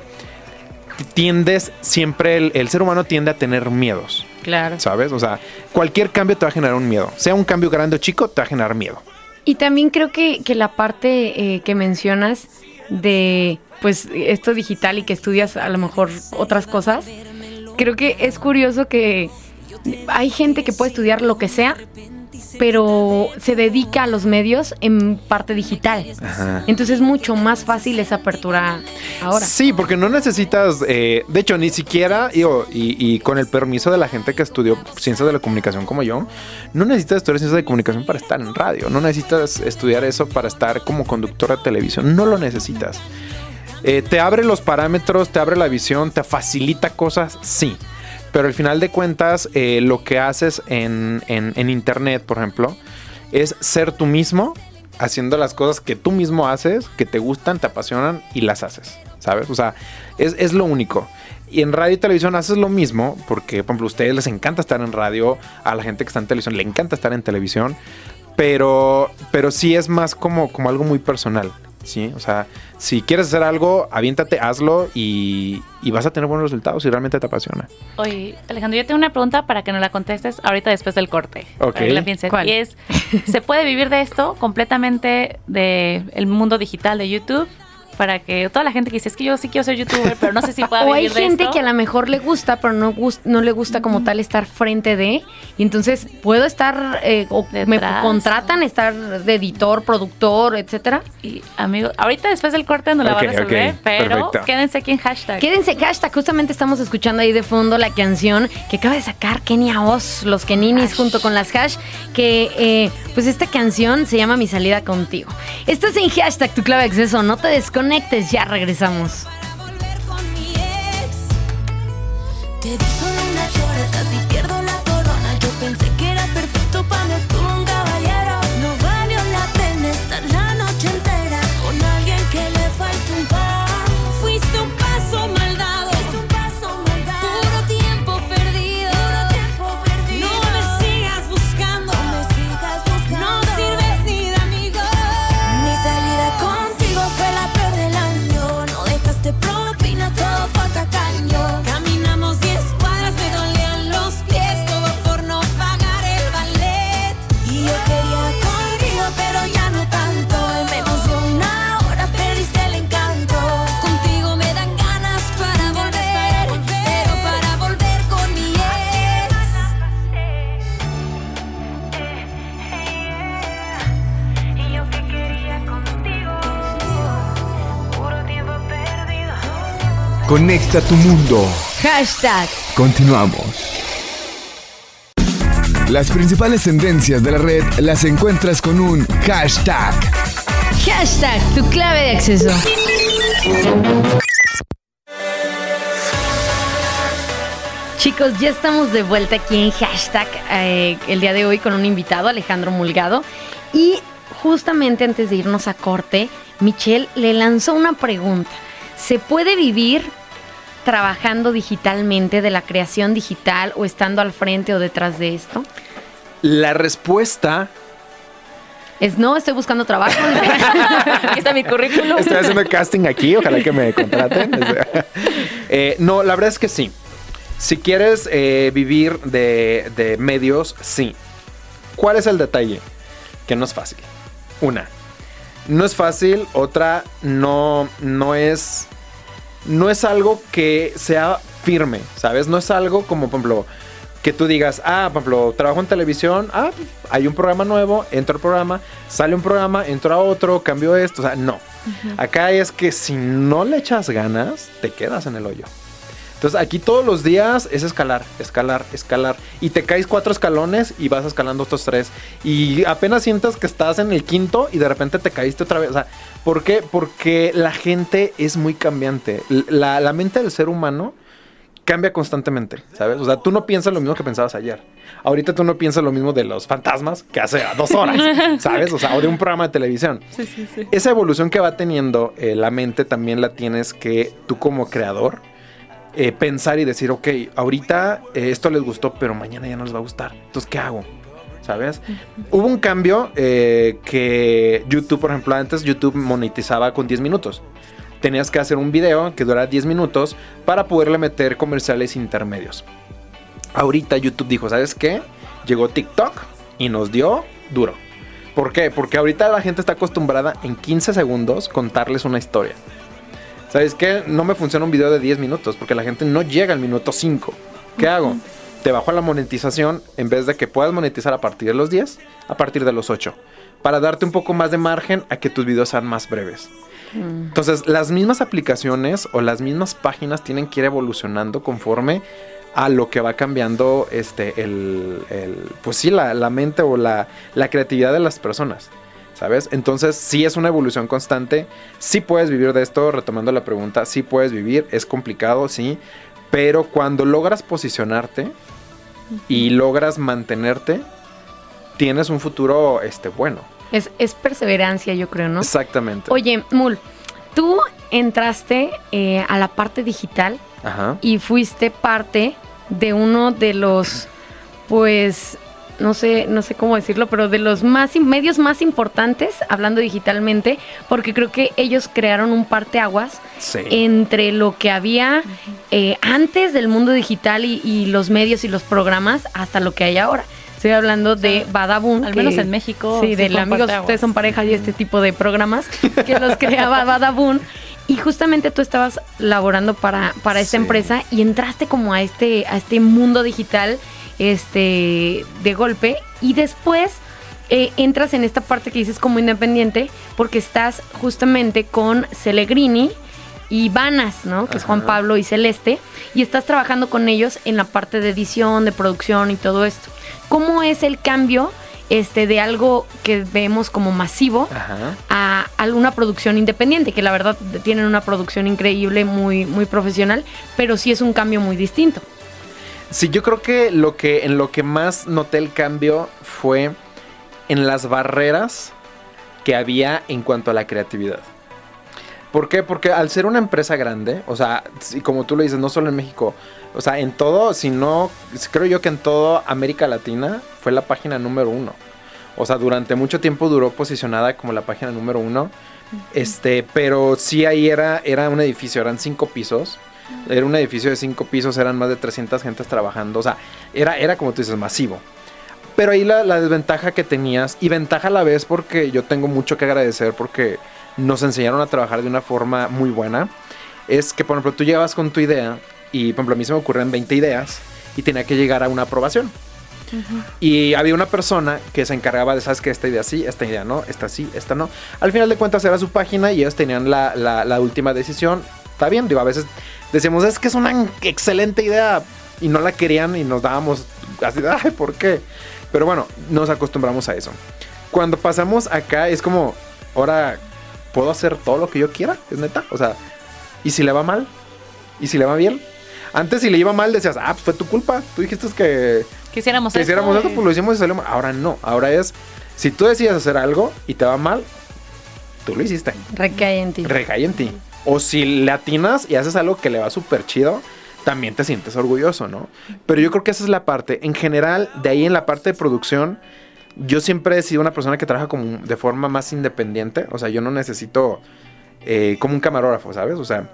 Speaker 10: tiendes siempre, el, el ser humano tiende a tener miedos,
Speaker 3: Claro.
Speaker 10: ¿sabes? O sea, cualquier cambio te va a generar un miedo. Sea un cambio grande o chico, te va a generar miedo.
Speaker 3: Y también creo que, que la parte eh, que mencionas de pues esto digital y que estudias a lo mejor otras cosas, creo que es curioso que hay gente que puede estudiar lo que sea, pero se dedica a los medios en parte digital.
Speaker 10: Ajá.
Speaker 3: Entonces es mucho más fácil esa apertura ahora.
Speaker 10: Sí, porque no necesitas, eh, de hecho, ni siquiera, digo, y, y con el permiso de la gente que estudió ciencias de la comunicación como yo, no necesitas estudiar ciencias de comunicación para estar en radio, no necesitas estudiar eso para estar como conductor de televisión, no lo necesitas. Eh, te abre los parámetros, te abre la visión, te facilita cosas, sí. Pero al final de cuentas, eh, lo que haces en, en- en internet, por ejemplo, es ser tú mismo haciendo las cosas que tú mismo haces, que te gustan, te apasionan y las haces, ¿sabes? O sea, es, es lo único. Y en radio y televisión haces lo mismo, porque, por ejemplo, a ustedes les encanta estar en radio, a la gente que está en televisión le encanta estar en televisión, pero, pero sí es más como, como algo muy personal, ¿sí? O sea, si quieres hacer algo, aviéntate, hazlo y, y vas a tener buenos resultados si realmente te apasiona.
Speaker 4: Oye, Alejandro, yo tengo una pregunta para que nos la contestes ahorita después del corte.
Speaker 10: Ok.
Speaker 4: Para que la pienses.
Speaker 3: ¿Cuál?
Speaker 4: Y es, ¿se puede vivir de esto completamente del mundo digital de YouTube? Para que toda la gente que dice, es que yo sí quiero ser youtuber, pero no sé si pueda (laughs)
Speaker 3: O hay
Speaker 4: vivir de
Speaker 3: gente
Speaker 4: esto.
Speaker 3: que a lo mejor le gusta, pero no, no le gusta como tal estar frente de. Y entonces puedo estar, eh, o me contratan estar de editor, productor, etcétera.
Speaker 4: Y amigo, ahorita después del corte nos la va
Speaker 10: Ok,
Speaker 4: a resolver, pero
Speaker 10: perfecto.
Speaker 4: quédense aquí en hashtag.
Speaker 3: Quédense hashtag, justamente estamos escuchando ahí de fondo la canción que acaba de sacar Kenia Oz, los Keninis junto con las hash, que eh, pues esta canción se llama Mi salida contigo. Estás en hashtag tu clave de acceso, no te desconectes, ya regresamos.
Speaker 6: Conecta tu mundo.
Speaker 3: Hashtag.
Speaker 6: Continuamos. Las principales tendencias de la red las encuentras con un hashtag.
Speaker 3: Hashtag tu clave de acceso. Chicos, ya estamos de vuelta aquí en hashtag eh, el día de hoy con un invitado, Alejandro Mulgado. Y justamente antes de irnos a corte, Michelle le lanzó una pregunta. ¿Se puede vivir trabajando digitalmente de la creación digital o estando al frente o detrás de esto?
Speaker 10: La respuesta
Speaker 3: Es no, estoy buscando trabajo. (laughs)
Speaker 4: Aquí está mi currículum.
Speaker 10: Estoy haciendo casting aquí, ojalá que me contraten. (laughs) Eh, no, la verdad es que sí. Si quieres eh, vivir de, de medios, sí. ¿Cuál es el detalle? Que no es fácil. Una, no es fácil. Otra, no, no es. No es algo que sea firme, ¿sabes? No es algo como, por ejemplo, que tú digas, ah, por ejemplo, trabajo en televisión, ah, hay un programa nuevo, entro al programa, sale un programa, entro a otro, cambio esto, o sea, no. Acá es que si no le echas ganas, te quedas en el hoyo. Entonces aquí todos los días es escalar, escalar, escalar. Y te caes cuatro escalones y vas escalando otros tres. Y apenas sientas que estás en el quinto y de repente te caíste otra vez. O sea, ¿por qué? Porque la gente es muy cambiante. La, la mente del ser humano cambia constantemente, ¿sabes? O sea, tú no piensas lo mismo que pensabas ayer. Ahorita tú no piensas lo mismo de los fantasmas que hace dos horas, (laughs) ¿sabes? O sea, o de un programa de televisión.
Speaker 4: Sí, sí, sí.
Speaker 10: Esa evolución que va teniendo eh, la mente también la tienes que tú como creador eh, pensar y decir, ok, ahorita eh, esto les gustó, pero mañana ya no les va a gustar. Entonces, ¿qué hago? ¿Sabes? Hubo un cambio eh, que YouTube, por ejemplo, antes YouTube monetizaba con 10 minutos. Tenías que hacer un video que durara 10 minutos para poderle meter comerciales intermedios. Ahorita YouTube dijo, ¿sabes qué? Llegó TikTok y nos dio duro. ¿Por qué? Porque ahorita la gente está acostumbrada en 15 segundos contarles una historia. ¿Sabes qué? No me funciona un video de 10 minutos porque la gente no llega al minuto 5. ¿Qué hago? te bajo la monetización en vez de que puedas monetizar a partir de los 10, a partir de los 8. Para darte un poco más de margen a que tus videos sean más breves. Entonces, las mismas aplicaciones o las mismas páginas tienen que ir evolucionando conforme a lo que va cambiando este el, el- pues sí la, la mente o la, la creatividad de las personas ¿sabes? entonces sí es una evolución constante sí puedes vivir de esto retomando la pregunta sí puedes vivir es complicado sí pero cuando logras posicionarte y logras mantenerte tienes un futuro este bueno
Speaker 3: Es, es perseverancia, yo creo, ¿no?
Speaker 10: exactamente
Speaker 3: Oye, Mul, tú entraste eh, a la parte digital
Speaker 10: Ajá.
Speaker 3: y fuiste parte de uno de los, pues, no sé, no sé cómo decirlo, pero de los más medios más importantes, hablando digitalmente, porque creo que ellos crearon un parteaguas
Speaker 10: Sí.
Speaker 3: entre lo que había eh, antes del mundo digital y, y los medios y los programas hasta lo que hay ahora. Estoy hablando de Badabun.
Speaker 4: al menos en México,
Speaker 3: Sí,
Speaker 4: sí
Speaker 3: del amigos,
Speaker 4: parteaguas.
Speaker 3: ustedes son pareja y este tipo de programas que los creaba (laughs) Badabun. Y justamente tú estabas laborando para, para esta
Speaker 10: Sí.
Speaker 3: empresa y entraste como a este, a este mundo digital este, de golpe. Y después eh, entras en esta parte que dices como independiente porque estás justamente con Celegrini y Vanas, ¿no? Que es Juan. Pablo y Celeste. Y estás trabajando con ellos en la parte de edición, de producción y todo esto. ¿Cómo es el cambio este, de algo que vemos como masivo
Speaker 10: Ajá.
Speaker 3: a alguna producción independiente? Que la verdad tienen una producción increíble, muy, muy profesional, pero sí es un cambio muy distinto.
Speaker 10: Sí, yo creo que lo que en lo que más noté el cambio fue en las barreras que había en cuanto a la creatividad. ¿Por qué? Porque al ser una empresa grande, o sea, como tú lo dices, no solo en México, o sea, en todo, sino, creo yo que en toda América Latina fue la página número uno. O sea, durante mucho tiempo duró posicionada como la página número uno. Este, pero sí ahí era, era un edificio, eran cinco pisos. Era un edificio de cinco pisos, eran más de 300 gentes trabajando. O sea, era, era como tú dices, masivo. Pero ahí la, la desventaja que tenías, y ventaja a la vez porque yo tengo mucho que agradecer porque nos enseñaron a trabajar de una forma muy buena, es que, por ejemplo, tú llegabas con tu idea y, por ejemplo, a mí se me ocurren 20 ideas y tenía que llegar a una aprobación. Y había una persona que se encargaba de, ¿sabes que Esta idea sí, esta idea no, esta sí, esta no. Al final de cuentas era su página y ellos tenían la, la- la última decisión. Está bien, digo, a veces decíamos, es que es una excelente idea y no la querían y nos dábamos así, ay, ¿por qué? Pero bueno, nos acostumbramos a eso. Cuando pasamos acá es como, ahora puedo hacer todo lo que yo quiera, es neta. O sea, ¿y si le va mal? ¿Y si le va bien? Antes si le iba mal decías, ah, pues fue tu culpa. Tú dijiste que
Speaker 4: Quisiéramos esto
Speaker 10: esto, pues lo hicimos y salió mal. Ahora no, ahora es, si tú decides hacer algo y te va mal, tú lo hiciste.
Speaker 3: Recae en ti.
Speaker 10: Recae en ti. O si le atinas y haces algo que le va súper chido, también te sientes orgulloso, ¿no? Pero yo creo que esa es la parte. En general, de ahí en la parte de producción, yo siempre he sido una persona que trabaja como de forma más independiente. O sea, yo no necesito eh, como un camarógrafo, ¿sabes? O sea,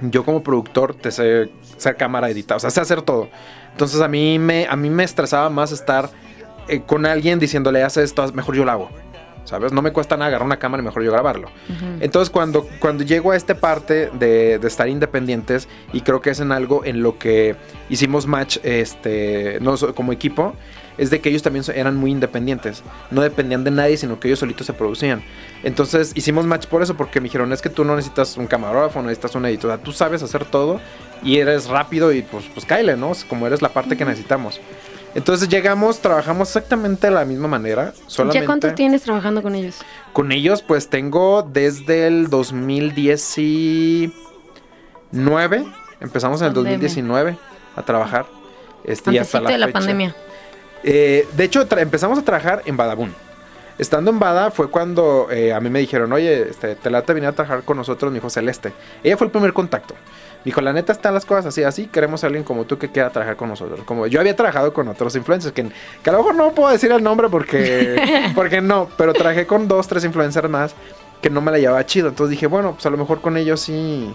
Speaker 10: yo como productor te sé ser cámara editada, o sea, sé hacer todo. Entonces a mí me, a mí me estresaba más estar eh, con alguien diciéndole, haz esto, mejor yo lo hago. ¿Sabes? No me cuesta nada agarrar una cámara y mejor yo grabarlo. Entonces cuando, cuando llego a esta parte de, de estar independientes, y creo que es en algo en lo que hicimos match este, no, como equipo, es de que ellos también eran muy independientes. No dependían de nadie, sino que ellos solitos se producían. Entonces hicimos match por eso, porque me dijeron, es que tú no necesitas un camarógrafo, no necesitas un editor, o sea, tú sabes hacer todo y eres rápido y pues, pues cáele, ¿no? Como eres la parte que necesitamos. Entonces llegamos, trabajamos exactamente de la misma manera. Solamente
Speaker 3: ¿Ya cuánto tienes trabajando con ellos?
Speaker 10: con ellos, pues tengo desde el 2019. Empezamos en el
Speaker 3: Pandemia.
Speaker 10: 2019 a trabajar. Este, y hasta la
Speaker 3: de la
Speaker 10: fecha.
Speaker 3: pandemia.
Speaker 10: Eh, de hecho, empezamos a trabajar en Badabun. Estando en Bada fue cuando eh, a mí me dijeron, oye, este, te late venir a trabajar con nosotros, mi hijo Celeste. Ella fue el primer contacto. Dijo, la neta están las cosas así, así, queremos a alguien como tú que quiera trabajar con nosotros. Como yo había trabajado con otros influencers, que, que a lo mejor no puedo decir el nombre porque, (laughs) porque no, pero trabajé con dos, tres influencers más que no me la llevaba chido. Entonces dije, bueno, pues a lo mejor con ellos sí,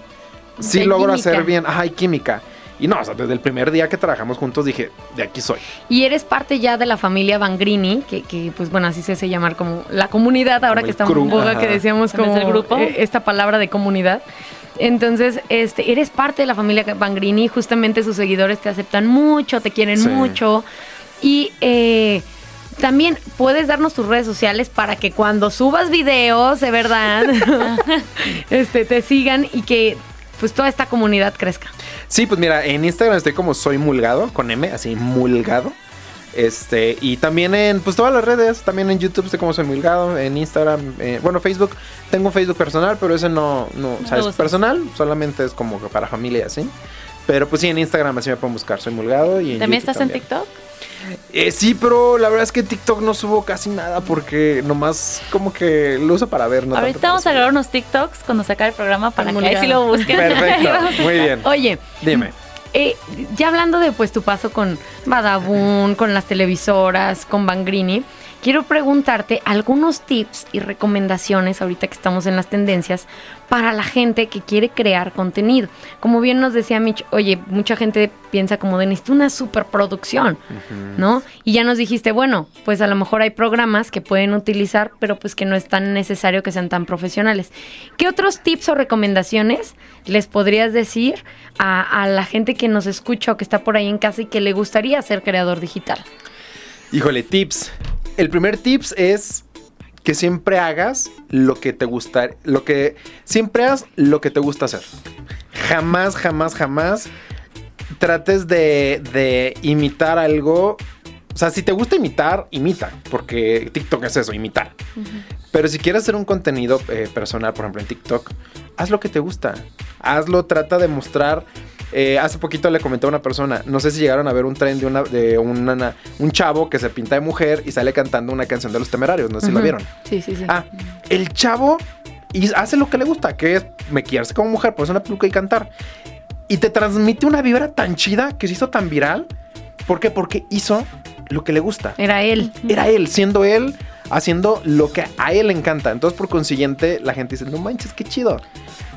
Speaker 10: sí logro
Speaker 3: química.
Speaker 10: hacer bien. Ajá, hay química. Y no, o sea, desde el primer día que trabajamos juntos dije, de aquí soy.
Speaker 3: Y eres parte ya de la familia Bangrini, que, que, pues bueno, así se hace llamar como la comunidad, ahora
Speaker 10: Como
Speaker 3: que
Speaker 10: el
Speaker 3: estamos en boga, que decíamos como
Speaker 4: del grupo.
Speaker 3: eh, esta palabra de comunidad. Entonces, este, eres parte de la familia Bangrini, justamente sus seguidores te aceptan mucho, te quieren
Speaker 10: Sí.
Speaker 3: mucho. Y eh, también puedes darnos tus redes sociales para que cuando subas videos, de verdad, (laughs) este, te sigan y que pues toda esta comunidad crezca.
Speaker 10: Sí, pues mira, en Instagram estoy como soy mulgado, con M, así mulgado. Este, y también en pues todas las redes, también en YouTube estoy como soy mulgado, en Instagram, eh, bueno, Facebook, tengo un Facebook personal, pero ese no, no, o sea, es personal, solamente es como que para familia así. Pero pues sí, en Instagram así me pueden buscar, soy mulgado y en
Speaker 4: ¿También
Speaker 10: YouTube
Speaker 4: estás en. TikTok?
Speaker 10: Eh, sí, pero la verdad es que TikTok no subo casi nada porque nomás como que lo uso para ver, ¿no? tanto
Speaker 4: Ahorita
Speaker 10: para
Speaker 4: vamos a grabar unos TikToks cuando se acabe el programa para que ahí sí lo busquen.
Speaker 10: Perfecto, (laughs) muy bien.
Speaker 3: Oye,
Speaker 10: Dime.
Speaker 3: Eh, ya hablando de pues tu paso con Badabun, con las televisoras, con Bangrini, quiero preguntarte algunos tips y recomendaciones ahorita que estamos en las tendencias para la gente que quiere crear contenido. Como bien nos decía Mitch, oye, mucha gente piensa como de necesito una superproducción, ¿no? Y ya nos dijiste, bueno, pues a lo mejor hay programas que pueden utilizar, pero pues que no es tan necesario que sean tan profesionales. ¿Qué otros tips o recomendaciones les podrías decir a, a la gente que nos escucha o que está por ahí en casa y que le gustaría ser creador digital?
Speaker 10: Híjole, tips. El primer tips es que siempre hagas lo que te gusta, lo que siempre hagas lo que te gusta hacer. Jamás, jamás, jamás trates de, de imitar algo. O sea, si te gusta imitar, imita, porque TikTok es eso, imitar. Pero si quieres hacer un contenido eh, personal, por ejemplo en TikTok, haz lo que te gusta. Hazlo, trata de mostrar. Eh, hace poquito le comenté a una persona, no sé si llegaron a ver un tren de, una, de una- un chavo que se pinta de mujer y sale cantando una canción de los temerarios, no sé si la
Speaker 3: Ujú.
Speaker 10: vieron.
Speaker 3: Sí, sí, sí.
Speaker 10: Ah, el chavo y hace lo que le gusta, que es maquillarse como mujer, ponerse una peluca y cantar. Y te transmite una vibra tan chida que se hizo tan viral. ¿Por qué? Porque hizo lo que le gusta.
Speaker 3: Era él.
Speaker 10: Era él, siendo él, haciendo lo que a él le encanta. Entonces, por consiguiente, la gente dice, no manches, qué chido.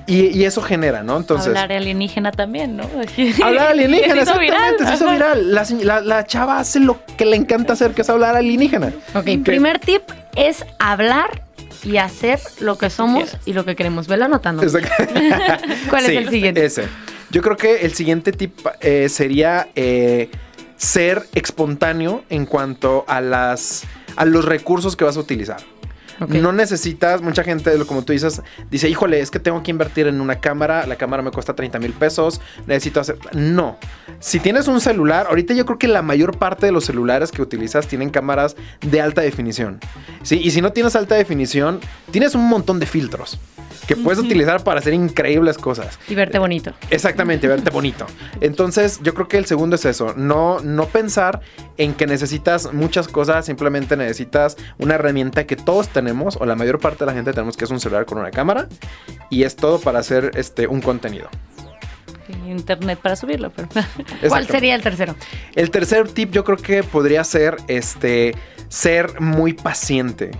Speaker 10: Y, y eso genera, ¿no? Entonces...
Speaker 4: Hablar alienígena también, ¿no? (laughs)
Speaker 10: Hablar alienígena,
Speaker 4: Se hizo viral.
Speaker 10: exactamente, se hizo viral. La, la- la chava hace lo que le encanta hacer, que es hablar alienígena.
Speaker 3: Ok, primer tip es hablar y hacer lo que somos y lo que queremos. Velo anotando. (laughs) ¿Cuál
Speaker 10: Sí,
Speaker 3: es el siguiente?
Speaker 10: Ese. Yo creo que el siguiente tip eh, sería eh, ser espontáneo en cuanto a las a los recursos que vas a utilizar. No necesitas, mucha gente, como tú dices, dice, híjole, es que tengo que invertir en una cámara, la cámara me cuesta 30 mil pesos, necesito hacer... No, si tienes un celular, ahorita yo creo que la mayor parte de los celulares que utilizas tienen cámaras de alta definición. ¿sí? Y si no tienes alta definición, tienes un montón de filtros que puedes utilizar para hacer increíbles cosas.
Speaker 3: Y verte bonito.
Speaker 10: Exactamente, verte bonito. Entonces, yo creo que el segundo es eso, no, no pensar en que necesitas muchas cosas, simplemente necesitas una herramienta que todos tenemos, o la mayor parte de la gente tenemos, que es un celular con una cámara, y es todo para hacer este, un contenido.
Speaker 4: Internet para subirlo, pero... (laughs)
Speaker 3: ¿Cuál sería el tercero?
Speaker 10: El tercer tip yo creo que podría ser este, ser muy paciente.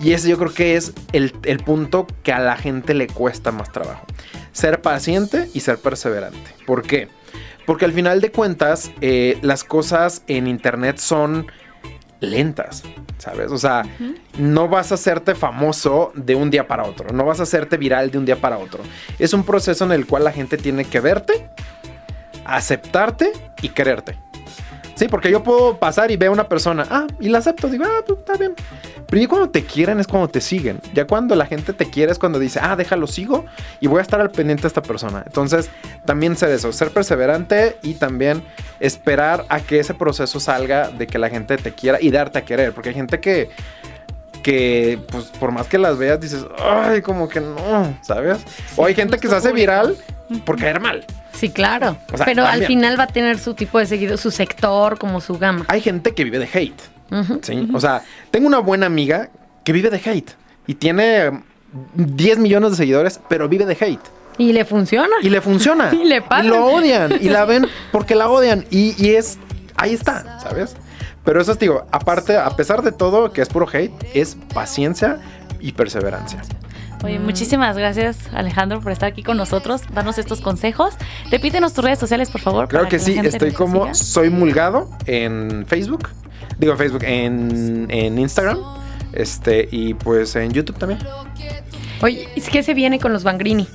Speaker 10: Y ese yo creo que es el, el punto que a la gente le cuesta más trabajo. Ser paciente y ser perseverante. ¿Por qué? Porque al final de cuentas, eh, las cosas en internet son lentas, ¿sabes? O sea, no vas a hacerte famoso de un día para otro, no vas a hacerte viral de un día para otro. Es un proceso en el cual la gente tiene que verte, aceptarte y quererte. Sí, porque yo puedo pasar y veo a una persona, ah, y la acepto, digo, ah, pues está bien. Pero ya cuando te quieren es cuando te siguen. Ya cuando la gente te quiere es cuando dice, ah, déjalo, sigo y voy a estar al pendiente de esta persona. Entonces, también ser eso, ser perseverante y también esperar a que ese proceso salga de que la gente te quiera y darte a querer. Porque hay gente que, que pues por más que las veas, dices, ay, como que no, ¿sabes? o hay gente que se hace viral por caer mal.
Speaker 3: Sí, claro.
Speaker 10: O sea,
Speaker 3: Pero al final va a tener su tipo de seguido, su sector, como su gama.
Speaker 10: Hay gente que vive de hate. ¿sí? O sea, tengo una buena amiga que vive de hate y tiene mm, 10 millones de seguidores, pero vive de hate.
Speaker 3: Y le funciona.
Speaker 10: Y le funciona. (laughs)
Speaker 3: Y le pagan.
Speaker 10: lo odian. Y la ven (laughs) porque la odian. Y, y es. Ahí está, ¿sabes? Pero eso es, digo, aparte, a pesar de todo, que es puro hate, es paciencia y perseverancia.
Speaker 4: Oye, muchísimas gracias Alejandro por estar aquí con nosotros, darnos estos consejos. Repítenos tus redes sociales, por favor.
Speaker 10: Claro que sí, estoy como
Speaker 4: siga.
Speaker 10: Soy Mulgado en Facebook. Digo en Facebook, en, en Instagram. Este, y pues en YouTube también.
Speaker 3: Oye, ¿es que se viene con los Bangrini?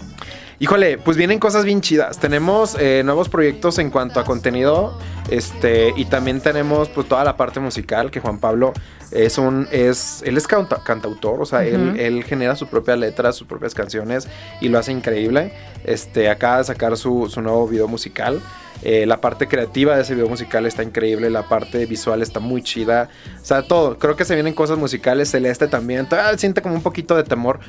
Speaker 10: Híjole, pues vienen cosas bien chidas. Tenemos eh, nuevos proyectos en cuanto a contenido. Este, y también tenemos pues toda la parte musical que Juan Pablo es un, es, él es canta- cantautor, o sea, él, él genera su propia letra, sus propias canciones y lo hace increíble. Este, acaba de sacar su, su nuevo video musical. Eh, la parte creativa de ese video musical está increíble, la parte visual está muy chida. O sea, todo. Creo que se vienen cosas musicales. Celeste también. Todavía siente como un poquito de temor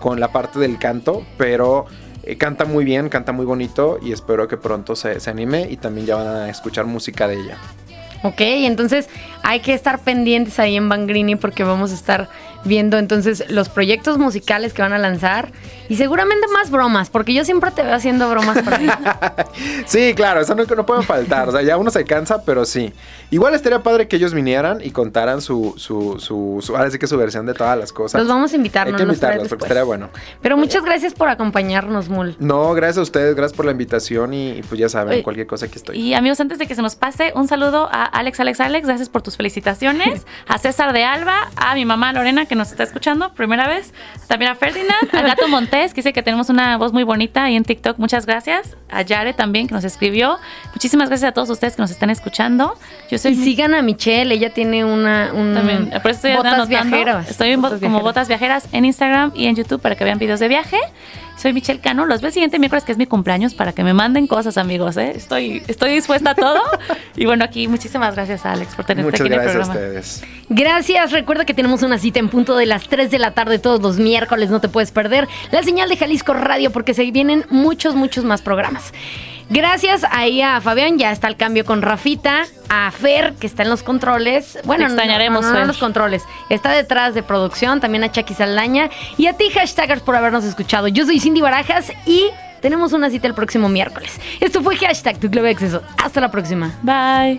Speaker 10: con la parte del canto, pero eh, canta muy bien, canta muy bonito y espero que pronto se, se anime y también ya van a escuchar música de ella.
Speaker 3: Ok, entonces hay que estar pendientes ahí en Bangrini porque vamos a estar viendo entonces los proyectos musicales que van a lanzar y seguramente más bromas, porque yo siempre te veo haciendo bromas por ahí. (laughs)
Speaker 10: Sí, claro, eso no, no pueden faltar. O sea, ya uno se cansa, pero sí. Igual estaría padre que ellos vinieran y contaran su, su, su, su- ahora sí que su versión de todas las cosas.
Speaker 3: Los vamos a invitar,
Speaker 10: Hay
Speaker 3: no
Speaker 10: que invitarlos porque estaría bueno.
Speaker 3: Pero muchas gracias por acompañarnos, Mul.
Speaker 10: No, gracias a ustedes, gracias por la invitación y, y pues ya saben,
Speaker 4: Oye,
Speaker 10: cualquier cosa aquí estoy.
Speaker 4: Y amigos, antes de que se nos pase, un saludo a Alex, Alex, Alex, gracias por tus felicitaciones. (laughs) A César de Alba, a mi mamá Lorena, que nos está escuchando primera vez. También a Ferdinand, a Gato Montés, que dice que tenemos una voz muy bonita ahí en TikTok. Muchas gracias. A Yare también, que nos escribió. Muchísimas gracias a todos ustedes que nos están escuchando. Yo soy
Speaker 3: Y sigan a Michelle, ella tiene una un
Speaker 4: También, por eso estoy
Speaker 3: botas
Speaker 4: anotando.
Speaker 3: viajeras.
Speaker 4: Estoy en bo-
Speaker 3: Botas
Speaker 4: como
Speaker 3: viajeras.
Speaker 4: Botas Viajeras en Instagram y en YouTube para que vean videos de viaje. Soy Michelle Cano. Los veo el siguiente miércoles, que es mi cumpleaños, para que me manden cosas, amigos. ¿eh? Estoy, estoy dispuesta a todo. (laughs) y bueno, aquí muchísimas gracias, Alex, por tenerte
Speaker 10: Muchas
Speaker 4: aquí en el
Speaker 10: gracias a
Speaker 4: programa.
Speaker 10: ustedes.
Speaker 3: Gracias, recuerda que tenemos una cita en punto de las 3 de la tarde todos los miércoles, no te puedes perder la señal de Jalisco Radio porque se vienen muchos, muchos más programas. Gracias ahí a Fabián, ya está el cambio con Rafita, a Fer, que está en los controles. Bueno,
Speaker 4: Te extrañaremos,
Speaker 3: no, no, no en los controles, está detrás de producción, también a Chucky Saldaña y a ti, hashtagers, por habernos escuchado. Yo soy Cindy Barajas y tenemos una cita el próximo miércoles. Esto fue hashtag Tu Club de Acceso. Hasta la próxima.
Speaker 4: Bye.